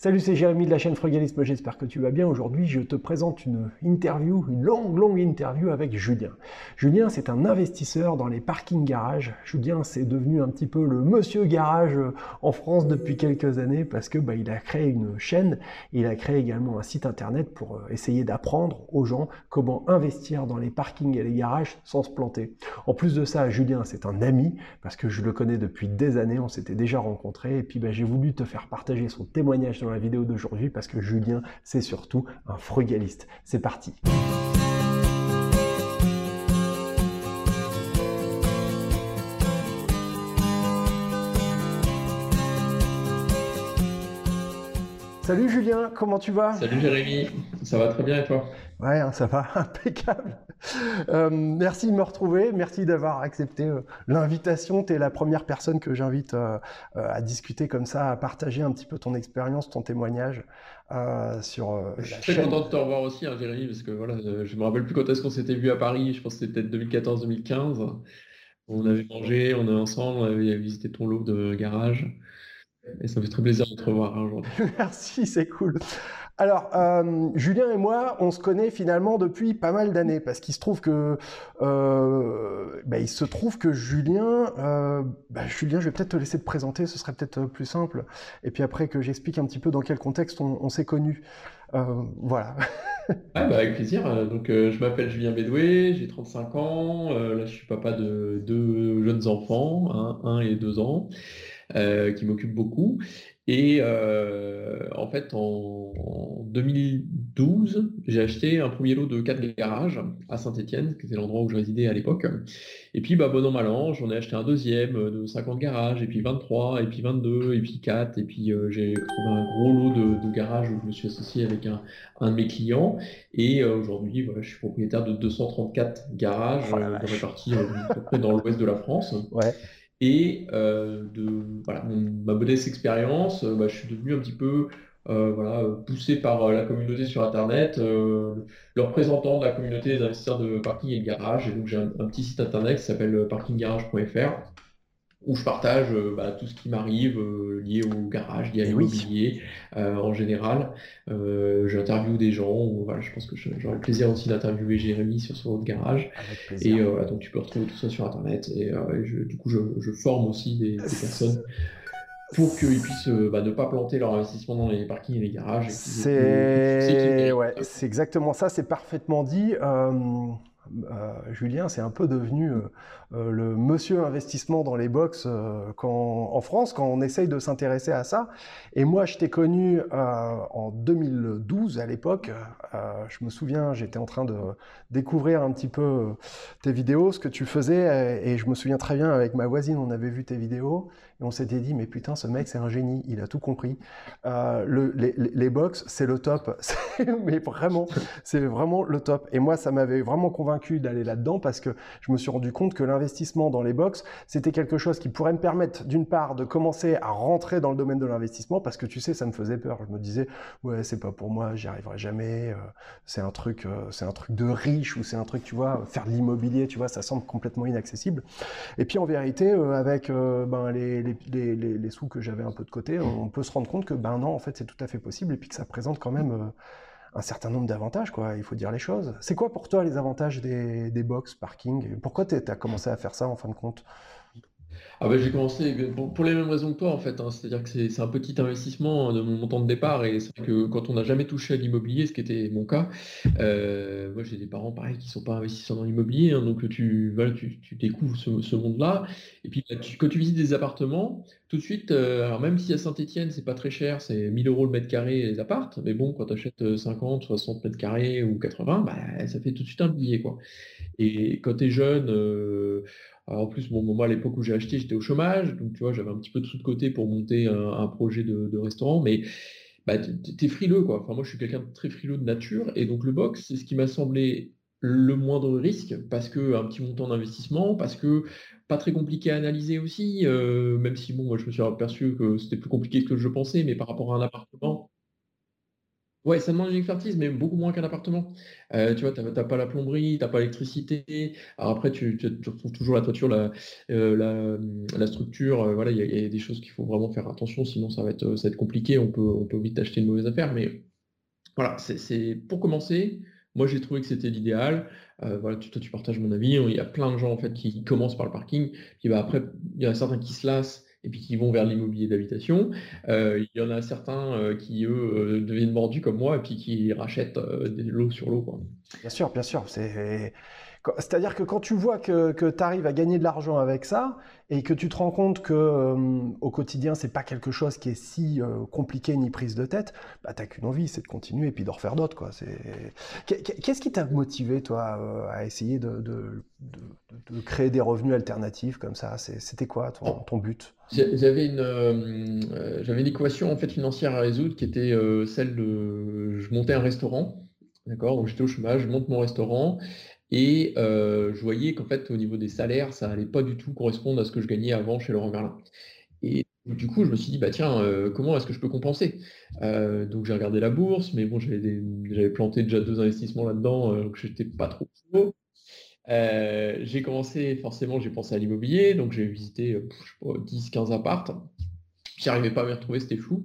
Salut, c'est Jérémy de la chaîne Frugalisme, j'espère que tu vas bien. Aujourd'hui, je te présente une interview, une longue, longue interview avec Julien. Julien, c'est un investisseur dans les parkings garages. Julien, c'est devenu un petit peu le monsieur garage en France depuis quelques années parce que bah, il a créé une chaîne, il a créé également un site internet pour euh, essayer d'apprendre aux gens comment investir dans les parkings et les garages sans se planter. En plus de ça, Julien, c'est un ami parce que je le connais depuis des années, on s'était déjà rencontrés et puis bah, j'ai voulu te faire partager son témoignage la vidéo d'aujourd'hui parce que Julien, c'est surtout un frugaliste. C'est parti. Salut Julien, comment tu vas Salut Jérémy, ça va très bien et toi? Ouais, hein, ça va, impeccable. Euh, merci de me retrouver, merci d'avoir accepté euh, l'invitation. Tu es la première personne que j'invite euh, à discuter comme ça, à partager un petit peu ton expérience, ton témoignage sur Je suis très content de te revoir aussi, hein, Jérémy, parce que voilà, je me rappelle plus quand est-ce qu'on s'était vu à Paris, je pense que c'était peut-être 2014-2015. On avait mangé, on est ensemble, on avait visité ton lot de garage. Et ça me fait très plaisir de te revoir hein, aujourd'hui. Merci, c'est cool. Alors, euh, Julien et moi, on se connaît finalement depuis pas mal d'années parce qu'il se trouve que, euh, bah, il se trouve que Julien, euh, bah, Julien, je vais peut-être te laisser te présenter, ce serait peut-être plus simple. Et puis après que j'explique un petit peu dans quel contexte on, s'est connus. voilà. Ah, bah, avec plaisir. Donc, je m'appelle Julien Bédoué, j'ai 35 ans. là, je suis papa de deux jeunes enfants, un, un et deux ans. Euh, qui m'occupe beaucoup. Et euh, en fait, en, 2012, j'ai acheté un premier lot de 4 garages à Saint-Étienne, qui était l'endroit où je résidais à l'époque. Et puis, bah, bon an, mal an, j'en ai acheté un deuxième de 50 garages, et puis 23, et puis 22, et puis 4. Et puis, euh, j'ai trouvé un gros lot de, garages où je me suis associé avec un, un de mes clients. Et aujourd'hui, voilà, je suis propriétaire de 234 garages oh répartis dans l'ouest de la France. Ouais. Et euh, de voilà, ma modeste expérience, euh, bah, je suis devenu un petit peu euh, voilà, poussé par la communauté sur Internet, le représentant de la communauté des investisseurs de parking et de garage. Et donc j'ai un, un petit site internet qui s'appelle parkinggarage.fr où je partage euh, bah, tout ce qui m'arrive euh, lié au garage, lié à eh l'immobilier euh, en général. J'interviewe des gens, voilà, je pense que j'aurai le plaisir aussi d'interviewer Jérémy sur son autre garage. Et donc tu peux retrouver tout ça sur Internet. Et, du coup, je, forme aussi des, personnes pour qu'ils puissent bah, ne pas planter leur investissement dans les parkings et les garages. C'est ouais, exactement ça, c'est parfaitement dit. Euh, Julien, c'est un peu devenu euh, euh, le monsieur investissement dans les box en France quand on essaye de s'intéresser à ça. Et moi, je t'ai connu en 2012 à l'époque. je me souviens, j'étais en train de découvrir un petit peu tes vidéos, ce que tu faisais, et je me souviens très bien avec ma voisine, on avait vu tes vidéos et on s'était dit mais putain, ce mec c'est un génie, il a tout compris. Le, les, les box, c'est le top, mais vraiment, c'est vraiment le top. Et moi, ça m'avait vraiment convaincu d'aller là-dedans parce que je me suis rendu compte que dans les box, c'était quelque chose qui pourrait me permettre d'une part de commencer à rentrer dans le domaine de l'investissement parce que tu sais, ça me faisait peur. Je me disais, ouais, c'est pas pour moi, j'y arriverai jamais, euh, c'est un truc, euh, c'est un truc de riche ou c'est un truc, tu vois, faire de l'immobilier, tu vois, ça semble complètement inaccessible. Et puis en vérité, euh, avec ben, les, les, les, les, sous que j'avais un peu de côté, on peut se rendre compte que ben non, en fait, c'est tout à fait possible et puis que ça présente quand même un certain nombre d'avantages, quoi. Il faut dire les choses. C'est quoi pour toi les avantages des, des box parking? Pourquoi tu as commencé à faire ça en fin de compte? Ah ben, j'ai commencé pour, les mêmes raisons que toi en fait, hein. C'est-à-dire que c'est un petit investissement de mon montant de départ et c'est que quand on n'a jamais touché à l'immobilier, ce qui était mon cas, euh, moi j'ai des parents pareils qui sont pas investisseurs dans l'immobilier, hein, donc tu, tu, découvres ce, monde-là et puis bah, quand tu visites des appartements, tout de suite, euh, alors même si à Saint-Étienne c'est pas très cher, c'est 1000 euros le mètre carré les appartes, mais bon quand tu achètes 50, 60 mètres carrés ou 80, bah, ça fait tout de suite un billet quoi. Et quand tu es jeune, euh, en plus, moi, à l'époque où j'ai acheté, j'étais au chômage, donc tu vois, j'avais un petit peu de sous de côté pour monter un, projet de, restaurant, mais bah, tu es frileux, quoi. Enfin, moi, je suis quelqu'un de très frileux de nature, et donc le box, c'est ce qui m'a semblé le moindre risque, parce que un petit montant d'investissement, parce que pas très compliqué à analyser aussi, euh, même si, bon, moi, je me suis aperçu que c'était plus compliqué que je pensais, mais par rapport à un appartement, Ouais, ça demande une expertise, mais beaucoup moins qu'un appartement. Euh, tu vois, tu n'as pas la plomberie, tu n'as pas l'électricité. Alors après, tu, retrouves toujours la toiture, la, euh, la, structure. Euh, voilà, il y, a des choses qu'il faut vraiment faire attention, sinon ça va être, compliqué. On peut, on peut vite acheter une mauvaise affaire. Mais voilà, c'est pour commencer. Moi, j'ai trouvé que c'était l'idéal. voilà, toi, tu partages mon avis. Il y a plein de gens en fait qui commencent par le parking. Puis bah, après, il y en a certains qui se lassent et puis qui vont vers l'immobilier d'habitation. Euh, il y en a certains euh, qui, eux, euh, deviennent mordus comme moi et puis qui rachètent lots sur l'eau. Bien sûr, bien sûr. C'est c'est-à-dire que quand tu vois que, tu arrives à gagner de l'argent avec ça et que tu te rends compte que euh, au quotidien c'est pas quelque chose qui est si euh, compliqué ni prise de tête, bah t'as qu'une envie, c'est de continuer et puis d'en refaire d'autres quoi. Qu'est-ce qui t'a motivé toi euh, à essayer de, créer des revenus alternatifs comme ça? C'était quoi ton, but? J'avais une j'avais une équation en fait financière à résoudre qui était celle de je montais un restaurant. D'accord, donc j'étais au chômage, je monte mon restaurant et euh, je voyais qu'en fait, au niveau des salaires, ça allait pas du tout correspondre à ce que je gagnais avant chez Laurent Merlin. Et du coup, je me suis dit, bah tiens, euh, comment est-ce que je peux compenser? Euh, Donc j'ai regardé la bourse, mais bon, j'avais planté déjà deux investissements là-dedans, donc j'étais pas trop chaud. j'ai commencé, forcément, j'ai pensé à l'immobilier, donc j'ai visité 10-15 appartes. J'arrivais pas à me retrouver, c'était flou.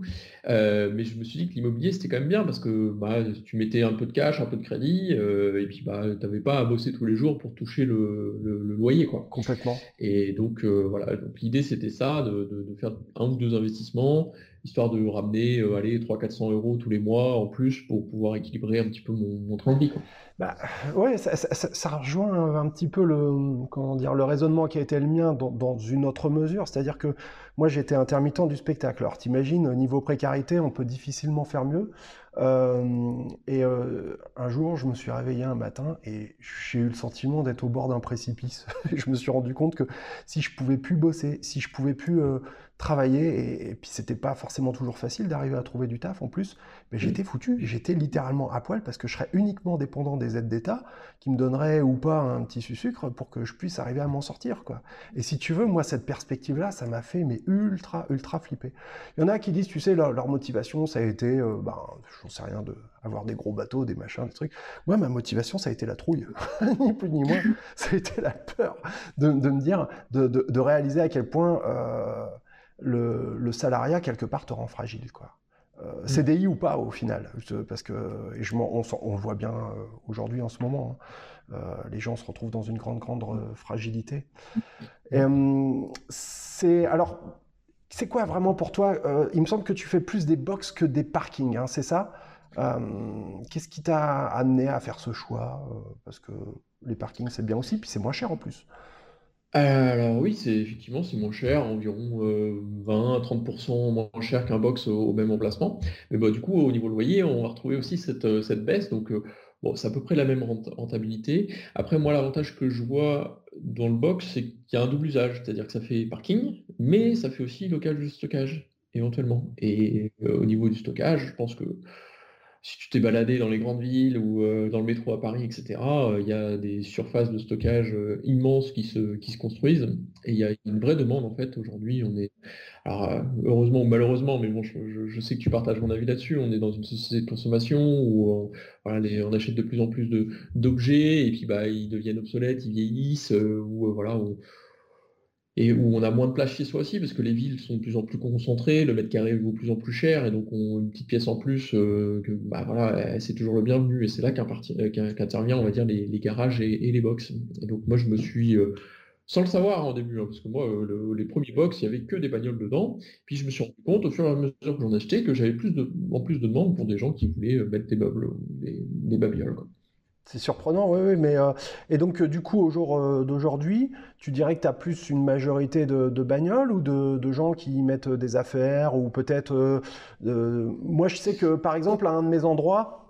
Euh, mais je me suis dit que l'immobilier, c'était quand même bien parce que bah, tu mettais un peu de cash, un peu de crédit, euh, et puis bah, tu n'avais pas à bosser tous les jours pour toucher le, loyer. Quoi. Complètement. Et donc, euh, voilà, donc l'idée, c'était ça, de, faire un ou deux investissements, histoire de ramener allez, 300-400 euros tous les mois en plus pour pouvoir équilibrer un petit peu mon, train de vie. Bah, ouais, ça, rejoint un petit peu le, comment dire, le raisonnement qui a été le mien dans, dans une autre mesure. C'est-à-dire que moi, j'étais intermittent du spectacle. Alors, t'imagines, niveau précarité, on peut difficilement faire mieux. Euh, et euh, un jour, je me suis réveillé un matin et j'ai eu le sentiment d'être au bord d'un précipice. je me suis rendu compte que si je pouvais plus bosser, si je pouvais plus euh, travailler, et, puis c'était pas forcément toujours facile d'arriver à trouver du taf en plus, mais j'étais foutu, j'étais littéralement à poil parce que je serais uniquement dépendant des aides d'État qui me donneraient ou pas un petit sucre pour que je puisse arriver à m'en sortir. Quoi. Et si tu veux, moi, cette perspective-là, ça m'a fait mais ultra, ultra flipper. Il y en a qui disent, tu sais, leur, motivation, ça a été, ben, j'en sais rien, de avoir des gros bateaux, des machins, des trucs. Moi, ma motivation, ça a été la trouille, ni plus ni moins. ça a été la peur de, me dire, de, réaliser à quel point euh, le, salariat, quelque part, te rend fragile. Quoi. Euh, mm. CDI ou pas, au final. Parce que, et je on, on, le voit bien euh, aujourd'hui, en ce moment. Hein. les gens se retrouvent dans une grande, grande fragilité. c'est alors c'est quoi vraiment pour toi Il me semble que tu fais plus des box que des parkings, hein, c'est ça? Euh, qu'est-ce qui t'a amené à faire ce choix? Euh, Parce que les parkings, c'est bien aussi, puis c'est moins cher en plus. Alors oui, c'est effectivement c'est moins cher, environ 20 à 30% moins cher qu'un box au, même emplacement. Mais bah, du coup, au niveau loyer, on va retrouver aussi cette, cette baisse. Donc bon, c'est à peu près la même rentabilité. Après, moi, l'avantage que je vois dans le box, c'est qu'il y a un double usage, c'est-à-dire que ça fait parking, mais ça fait aussi local de stockage, éventuellement. Et au niveau du stockage, je pense que si tu t'es baladé dans les grandes villes ou euh, dans le métro à Paris, etc., euh, il y a des surfaces de stockage euh, immenses qui se, construisent. Et il y a une vraie demande, en fait, aujourd'hui. On est, alors, heureusement ou malheureusement, mais bon, je, sais que tu partages mon avis là-dessus. On est dans une société de consommation où on achète de plus en plus d'objets et puis bah, ils deviennent obsolètes, ils vieillissent, ou voilà, et où on a moins de place chez soi aussi, parce que les villes sont de plus en plus concentrées, le mètre carré vaut de plus en plus cher, et donc on, une petite pièce en plus, euh, bah, c'est toujours le bienvenu, et c'est là qu'intervient, on va dire, les, garages et, les box. Et donc moi, je me suis, euh, sans le savoir en début, hein, parce que moi, euh, les premiers box, il n'y avait que des bagnoles dedans, puis je me suis rendu compte, au fur et à mesure que j'en achetais, que j'avais plus en plus de demandes pour des gens qui voulaient mettre des meubles, des, des babioles. C'est surprenant, oui, oui, mais euh, et donc euh, du coup au jour euh, d'aujourd'hui, tu dirais que tu as plus une majorité de, bagnoles ou de, gens qui mettent des affaires ou peut-être moi je sais que par exemple à un de mes endroits,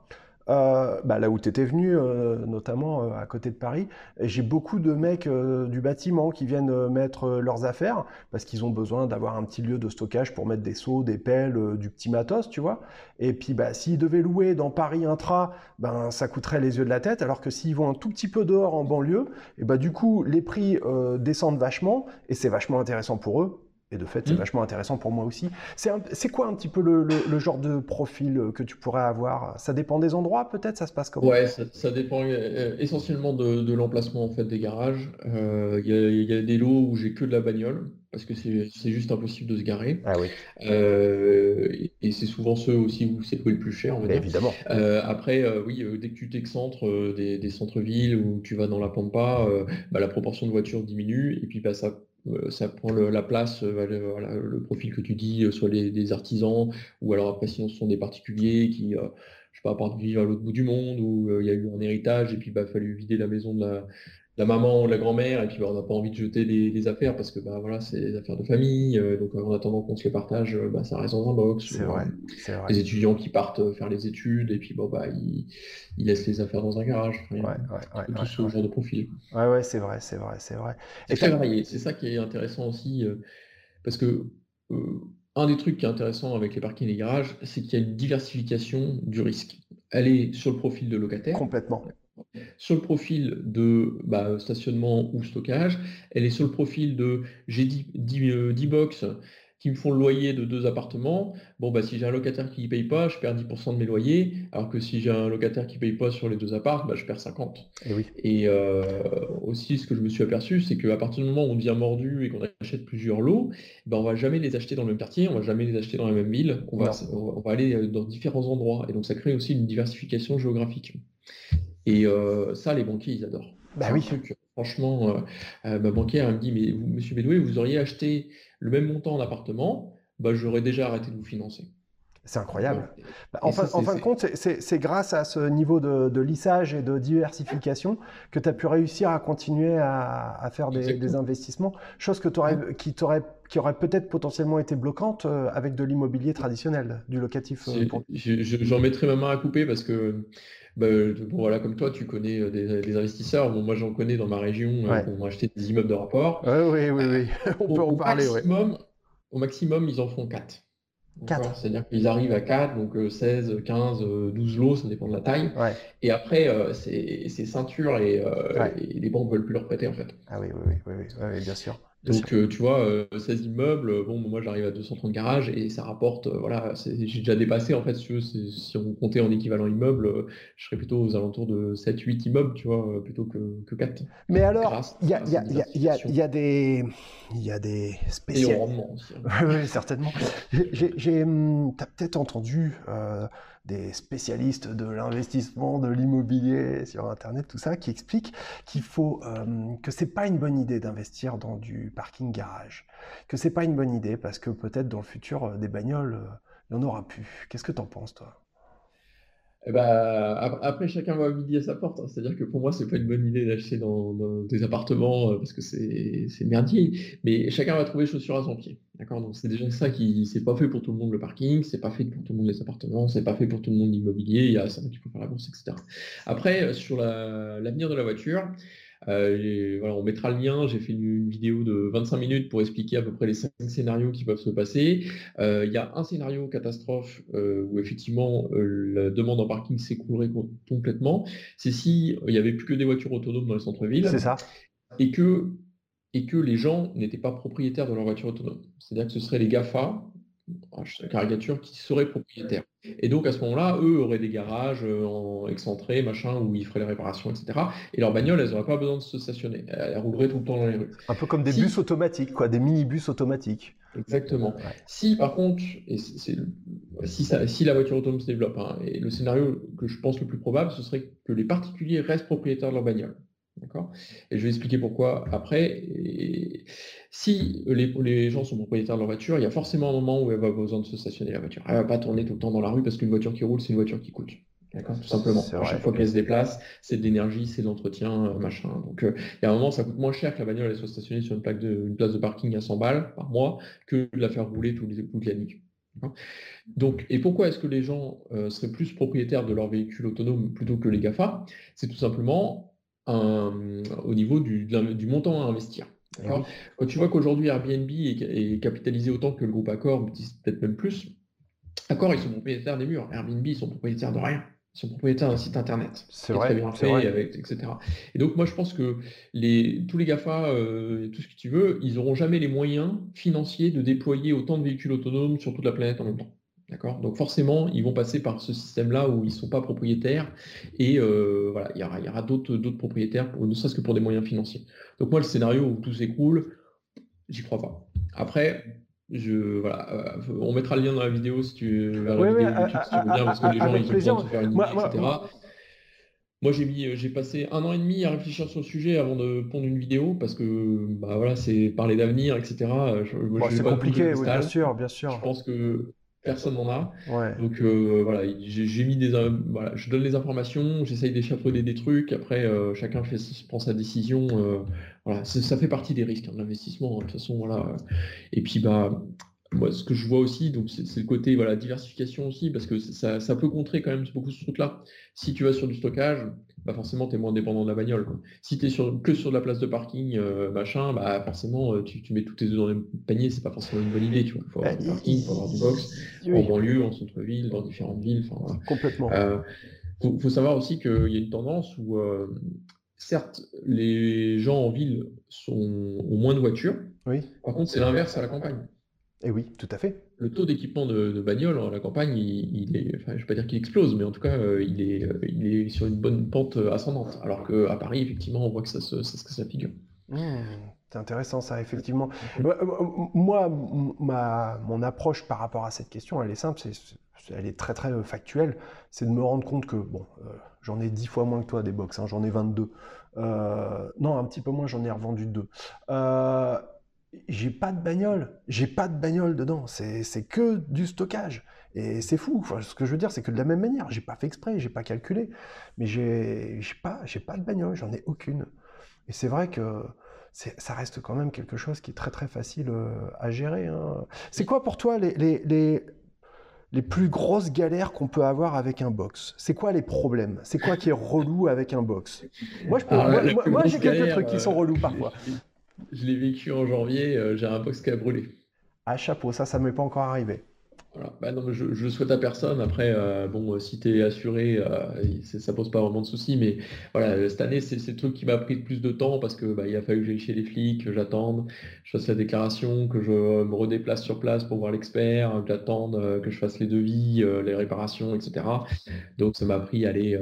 euh, bah, là où tu étais venu, euh, notamment euh, à côté de Paris, j'ai beaucoup de mecs du bâtiment qui viennent mettre leurs affaires parce qu'ils ont besoin d'avoir un petit lieu de stockage pour mettre des seaux, des pelles, du petit matos, tu vois. Et puis, bah, s'ils devaient louer dans Paris Intra, ben, ça coûterait les yeux de la tête, alors que s'ils vont un tout petit peu dehors en banlieue, et bah, du coup, les prix descendent vachement et c'est vachement intéressant pour eux Et de fait, c'est mmh. vachement intéressant pour moi aussi. C'est quoi un petit peu le, genre de profil euh, que tu pourrais avoir? Ça dépend des endroits, peut-être? Ça se passe comment? Ouais, ça, dépend euh, essentiellement de, l'emplacement en fait des garages. Euh, il y, a des lots où j'ai que de la bagnole parce que c'est juste impossible de se garer. Ah oui. et, c'est souvent ceux aussi où c'est le plus cher, on Évidemment. après, oui, dès que tu t'excentres des, des centres-villes ou tu vas dans la Pampa, bah, la proportion de voitures diminue et puis bah, ça euh, ça prend la place, euh, le, profil que tu dis, euh, soit des artisans, ou alors après sinon ce sont des particuliers qui, je sais pas, partent vivre à l'autre bout du monde, où il y a eu un héritage et puis il bah, fallu vider la maison de la, la maman ou la grand-mère, et puis bah, on n'a pas envie de jeter des, affaires parce que bah, voilà, c'est des affaires de famille, euh, donc en attendant qu'on se les partage, euh, bah, ça reste dans un box. C'est vrai, euh, Les étudiants qui partent faire les études, et puis bon, bah, ils, laissent les affaires dans un garage. ouais, ouais, tout ce genre de profil. Ouais, ouais, c'est vrai, c'est vrai, c'est vrai. Très varié, c'est ça qui est intéressant aussi, parce que un des trucs qui est intéressant avec les parkings et les garages, c'est qu'il y a une diversification du risque. Elle est sur le profil de locataire. Complètement sur le profil de bah, stationnement ou stockage, elle est sur le profil de j'ai 10, euh, box qui me font le loyer de deux appartements. Bon, bah, si j'ai un locataire qui ne paye pas, je perds 10% de mes loyers, alors que si j'ai un locataire qui ne paye pas sur les deux appartements, bah, je perds 50. Et, oui. et euh, aussi, ce que je me suis aperçu, c'est qu'à partir du moment où on devient mordu et qu'on achète plusieurs lots, bah, on ne va jamais les acheter dans le même quartier, on ne va jamais les acheter dans la même ville, on va, on va aller euh, dans différents endroits. Et donc, ça crée aussi une diversification géographique. Et euh, ça, les banquiers, ils adorent. Bah oui. franchement, euh, euh, ma banquière, elle me dit, mais vous, monsieur Bédoué, vous auriez acheté le même montant d'appartement, bah, j'aurais déjà arrêté de vous financer. C'est incroyable. Bah, en, fin, de compte, c'est grâce à ce niveau de, lissage et de diversification que tu as pu réussir à continuer à, faire des, investissements, chose que aurais, qui, qui aurait peut-être potentiellement été bloquante avec de l'immobilier traditionnel, du locatif. J'en mettrai ma main à couper parce que bah, voilà, comme toi, tu connais euh, des, investisseurs. Bon, moi, j'en connais dans ma région euh, qui ont acheté des immeubles de rapport. oui, oui, oui. On peut en parler. Maximum, Au maximum, ils en font 4. 4. C'est-à-dire qu'ils arrivent à 4, donc 16, 15, 12 lots, ça dépend de la taille. Et après, euh, c'est ceinture et, les banques ne veulent plus leur prêter en fait. Ah oui, oui, oui, oui, oui bien sûr. Donc, euh, tu vois, 16 euh, immeubles, bon, moi j'arrive à 230 garages et ça rapporte, euh, voilà, j'ai déjà dépassé en fait, si, on comptait en équivalent immeuble, je serais plutôt aux alentours de 7-8 immeubles, tu vois, plutôt que, que 4. Mais alors, il y a, y, a, y, a, y a, des, y a des spécialistes. Hein. oui, certainement. Hum, tu as peut-être entendu des spécialistes de l'investissement, de l'immobilier sur Internet, tout ça, qui expliquent qu'il faut euh, que c'est pas une bonne idée d'investir dans du parking garage, que c'est pas une bonne idée parce que peut-être dans le futur euh, des bagnoles, euh, il n'y en aura plus. Qu'est-ce que tu en penses, toi? Eh ben, après, chacun va midi à sa porte. Hein. C'est-à-dire que pour moi, c'est pas une bonne idée d'acheter dans, des appartements euh, parce que c'est merdier. Mais chacun va trouver chaussures à son pied. D'accord? Donc c'est déjà ça qui c'est pas fait pour tout le monde le parking, c'est pas fait pour tout le monde les appartements, c'est pas fait pour tout le monde l'immobilier. Il y a ça qui faire la bourse, etc. Après, sur l'avenir de la voiture, euh, voilà, on mettra le lien. J'ai fait une, vidéo de 25 minutes pour expliquer à peu près les cinq scénarios qui peuvent se passer. Euh, il y a un scénario catastrophe euh, où effectivement la demande en parking s'écroulerait complètement. C'est si il n'y avait plus que des voitures autonomes dans les centres-villes. C'est ça. Et que, et que les gens n'étaient pas propriétaires de leur voiture autonome. C'est-à-dire que ce seraient les GAFA, caricature, qui seraient propriétaires. Et donc à ce moment-là, eux auraient des garages euh, en excentrés, machin, où ils feraient les réparations, etc. Et leurs bagnoles, elles n'auraient pas besoin de se stationner. Elles rouleraient tout le temps dans les rues. Un peu comme des bus automatiques, quoi, des minibus automatiques. Exactement. Si par contre, et si, si, la voiture autonome se développe, hein, et le scénario que je pense le plus probable, ce serait que les particuliers restent propriétaires de leur bagnole. D'accord? Et je vais expliquer pourquoi après. Si les, gens sont propriétaires de leur voiture, il y a forcément un moment où elle va avoir besoin de se stationner la voiture. Elle ne va pas tourner tout le temps dans la rue parce qu'une voiture qui roule, c'est une voiture qui coûte. D'accord? Tout simplement. À chaque fois qu'elle se déplace, c'est de l'énergie, c'est de l'entretien, euh, machin. Donc euh, il y a un moment, ça coûte moins cher que la bagnole elle soit stationnée sur une, plaque de, place de parking à 100 balles par mois que de la faire rouler tous les, toute la nuit. Donc, et pourquoi est-ce que les gens euh, seraient plus propriétaires de leur véhicule autonome plutôt que les GAFA? C'est tout simplement au niveau du, montant à investir. Eh Quand tu vois qu'aujourd'hui Airbnb est, capitalisé autant que le groupe Accor, peut-être même plus, Accor, ils sont propriétaires des murs. Airbnb, ils sont propriétaires de rien. sont propriétaires d'un site internet. C'est vrai, bien c'est fait, vrai. avec, etc. Et donc, moi, je pense que les, tous les GAFA, euh, tout ce que tu veux, ils n'auront jamais les moyens financiers de déployer autant de véhicules autonomes sur toute la planète en même temps. D'accord? Donc, forcément, ils vont passer par ce système-là où ils ne sont pas propriétaires. Et euh, voilà, il y aura, d'autres d'autres propriétaires, pour, ne serait-ce que pour des moyens financiers. Donc, moi, le scénario où tout s'écroule, j'y crois pas. Après, je, voilà, euh, on mettra le lien dans la vidéo si tu vers la Oui, oui, vidéo YouTube si tu veux bien, parce que les gens ils plaisir. de se faire une Moi, idée, moi, etc. moi- Moi, j'ai mis, j'ai passé un an et demi à réfléchir sur le sujet avant de pondre une vidéo parce que bah voilà, c'est parler d'avenir, etc. Je, bon, c'est compliqué, oui, bien sûr, bien Je sûr. pense que personne n'en a. Ouais. Donc euh, voilà, j'ai j'ai mis des, in- voilà, je donne les informations, j'essaye d'échafauder des trucs. Après, euh, chacun fait, prend sa décision. euh, voilà, ça fait partie des risques hein, de l'investissement. hein, de toute façon, voilà. Et puis bah, moi, ce que je vois aussi, donc c'est c'est le côté voilà diversification aussi, parce que ça, ça peut contrer quand même beaucoup ce truc-là. Si tu vas sur du stockage, bah forcément, tu es moins dépendant de la bagnole. quoi. Si tu es sur, que sur de la place de parking, euh, machin, bah forcément, euh, tu, tu mets tous tes œufs dans le même panier, c'est pas forcément une bonne idée. Tu vois. Il faut avoir du Euh, parking, il faut avoir du box en banlieue, en centre-ville, dans différentes villes. Voilà. complètement. Euh, faut, faut savoir aussi qu'il y a une tendance où, euh, certes, les gens en ville sont, ont moins de voitures. Oui, Par contre, c'est l'inverse à la campagne. et oui, tout à fait. Le taux d'équipement de, bagnole à la campagne, il, est, je ne vais pas dire qu'il explose, mais en tout cas, euh, il est, euh, il est sur une bonne pente ascendante. Alors qu'à Paris, effectivement, on voit que ça se, ça, se- ça figure. Mmh, c'est intéressant ça, effectivement. Euh, Moi, ma, mon approche par rapport à cette question, elle est simple, c'est, elle est très très euh, factuelle. C'est de me rendre compte que, bon, euh, j'en ai 10 fois moins que toi des box, hein, j'en ai 22. Euh, non, un petit peu moins, j'en ai revendu deux. Euh, j'ai pas de bagnole, j'ai pas de bagnole dedans, c'est, que du stockage. Et c'est fou. Enfin, ce que je veux dire, c'est que de la même manière, j'ai pas fait exprès, j'ai pas calculé, mais j'ai, pas, pas de bagnole, j'en ai aucune. Et c'est vrai que ça reste quand même quelque chose qui est très très facile euh, à gérer. hein. C'est quoi pour toi les, les, les, les plus grosses galères qu'on peut avoir avec un box? C'est quoi les problèmes? C'est quoi qui est relou avec un box? Moi, grosse j'ai quelques trucs qui euh, sont relous je l'ai- parfois. Je l'ai- vécu en janvier, euh, j'ai un box qui a brûlé. Ah, chapeau, ça, ça m'est pas encore arrivé. Voilà. Bah non, je, je le souhaite à personne. Après, euh, bon, euh, si tu es assuré, euh, ça pose pas vraiment de soucis. Mais voilà, cette année, c'est le truc qui m'a pris le plus de temps parce que bah, il a fallu que j'aille chez les flics, que j'attende, je fasse la déclaration, que je me redéplace sur place pour voir l'expert, que j'attende, que je fasse les devis, les réparations, etc. Donc ça m'a pris, aller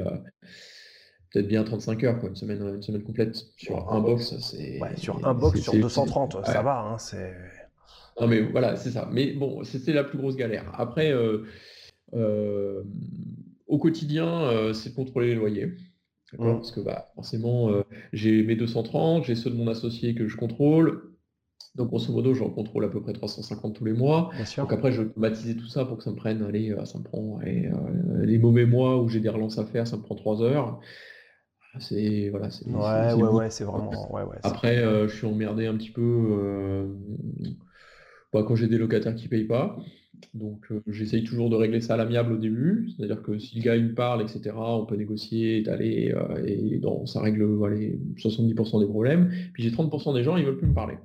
peut-être bien 35 heures, quoi, une semaine, une semaine complète sur un box. C'est Ouais, sur un box sur c'est- 230, ça va, hein, c'est... Non, mais voilà, c'est ça. Mais bon, c'était la plus grosse galère. Après, euh, euh, au quotidien, euh, c'est de contrôler les loyers. D'accord? Mm. Parce que bah, forcément, j'ai mes 230, j'ai ceux de mon associé que je contrôle. Donc, grosso modo, j'en contrôle à peu près 350 tous les mois. Bien sûr. Donc après, je vais automatiser tout ça pour que ça me prenne, allez, ça me prend, allez, les mauvais mois où j'ai des relances à faire, ça me prend 3 heures. C'est, voilà, c'est, Ouais, ouais, ouais, c'est vraiment... Ouais, ouais, c'est- Après, euh, je suis emmerdé un petit peu euh, bah, quand j'ai des locataires qui payent pas. Donc, euh, j'essaye toujours de régler ça à l'amiable au début. C'est-à-dire que si le gars il me parle, etc., on peut négocier, étaler, et dans, ça règle allez, 70% des problèmes. Puis j'ai 30% des gens, ils veulent plus me parler.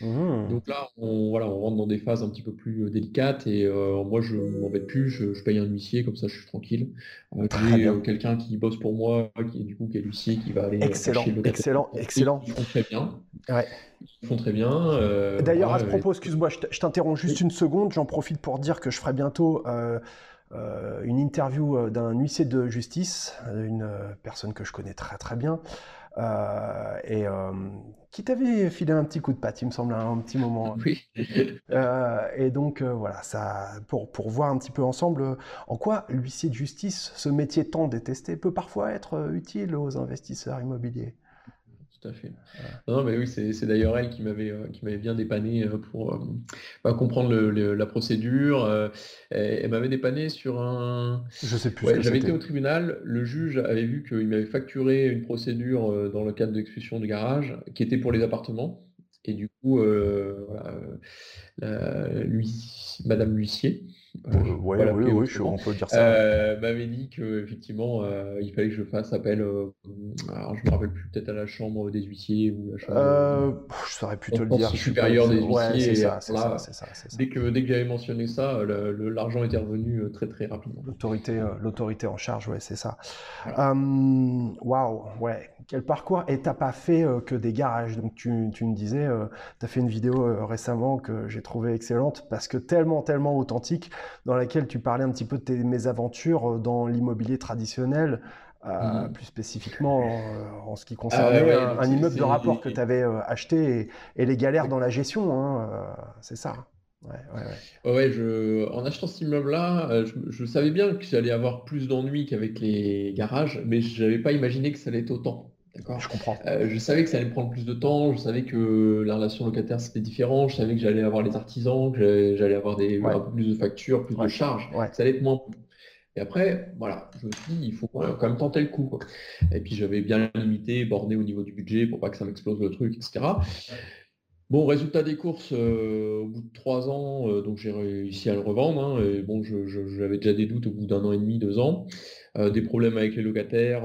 Mhm. Donc là, on, voilà, on rentre dans des phases un petit peu plus euh, délicates et euh, moi, je m'embête plus, je, je paye un huissier, comme ça, je suis tranquille. Euh, j'ai euh, quelqu'un qui bosse pour moi, qui du coup, qui est l'huissier, qui va aller euh, Excellent, le excellent, excellent. Ils font très bien. Ouais. Ils font très bien. D'ailleurs, à ce propos, excuse-moi, je t'interromps juste une seconde. J'en profite pour dire que je ferai bientôt euh, une interview d'un huissier de justice, une personne que je connais très très bien, euh, et euh, qui t'avait filé un petit coup de patte, il me semble, à un petit moment. Oui. Euh, et donc voilà, ça, pour, pour voir un petit peu ensemble en quoi l'huissier de justice, ce métier tant détesté, peut parfois être utile aux investisseurs immobiliers? Tout à fait. Non, mais oui, c'est d'ailleurs elle qui m'avait euh, qui m'avait bien dépanné euh, pour euh, bah, comprendre le- le- la procédure. elle m'avait dépanné sur un. Je sais plus Ouais, j'avais été au tribunal, le juge avait vu qu'il m'avait facturé une procédure dans le cadre d'expulsion du garage qui était pour les appartements. Et du coup, euh, voilà, la- Madame l'huissier oui, oui, on peut dire ça. m'avait dit qu'effectivement, il fallait que je fasse appel, alors je me rappelle plus, peut-être à la chambre des huissiers ou la chambre. je saurais plus te le dire. supérieur des huissiers. c'est ça, Dès que, dès que j'avais mentionné ça, l'argent était revenu très très rapidement. L'autorité, l'autorité en charge, ouais, c'est ça. Waouh, ouais, quel parcours. Et t'as pas fait que des garages? Donc tu, tu me disais, tu as fait une vidéo récemment que j'ai trouvée excellente parce que tellement, tellement authentique dans laquelle tu parlais un petit peu de tes mésaventures euh, dans l'immobilier traditionnel, euh, mmh. plus spécifiquement en, ce qui ah concerne un, immeuble de rapport que tu avais euh, acheté et, les galères dans la gestion, hein, c'est ça. Ouais, ouais, ouais. je... En achetant cet immeuble-là, je, je, savais bien que j'allais avoir plus d'ennuis qu'avec les garages, mais je n'avais pas imaginé que ça allait être autant. Je comprends. Euh, je savais que ça allait me prendre plus de temps, je savais que la relation locataire c'était différent, je savais que j'allais avoir les artisans, que j'allais avoir des, un peu plus de factures, plus de charges, ça allait être moins. Et après, voilà, je me suis dit, il faut quand même tenter le coup. Et puis j'avais bien limité, borné au niveau du budget pour pas que ça m'explose le truc, etc. Bon, résultat des courses, euh, au bout de trois ans, euh, donc j'ai réussi à le revendre. Hein, et bon, j'avais déjà des doutes au bout d'un an et demi, deux ans. Euh, des problèmes avec les locataires,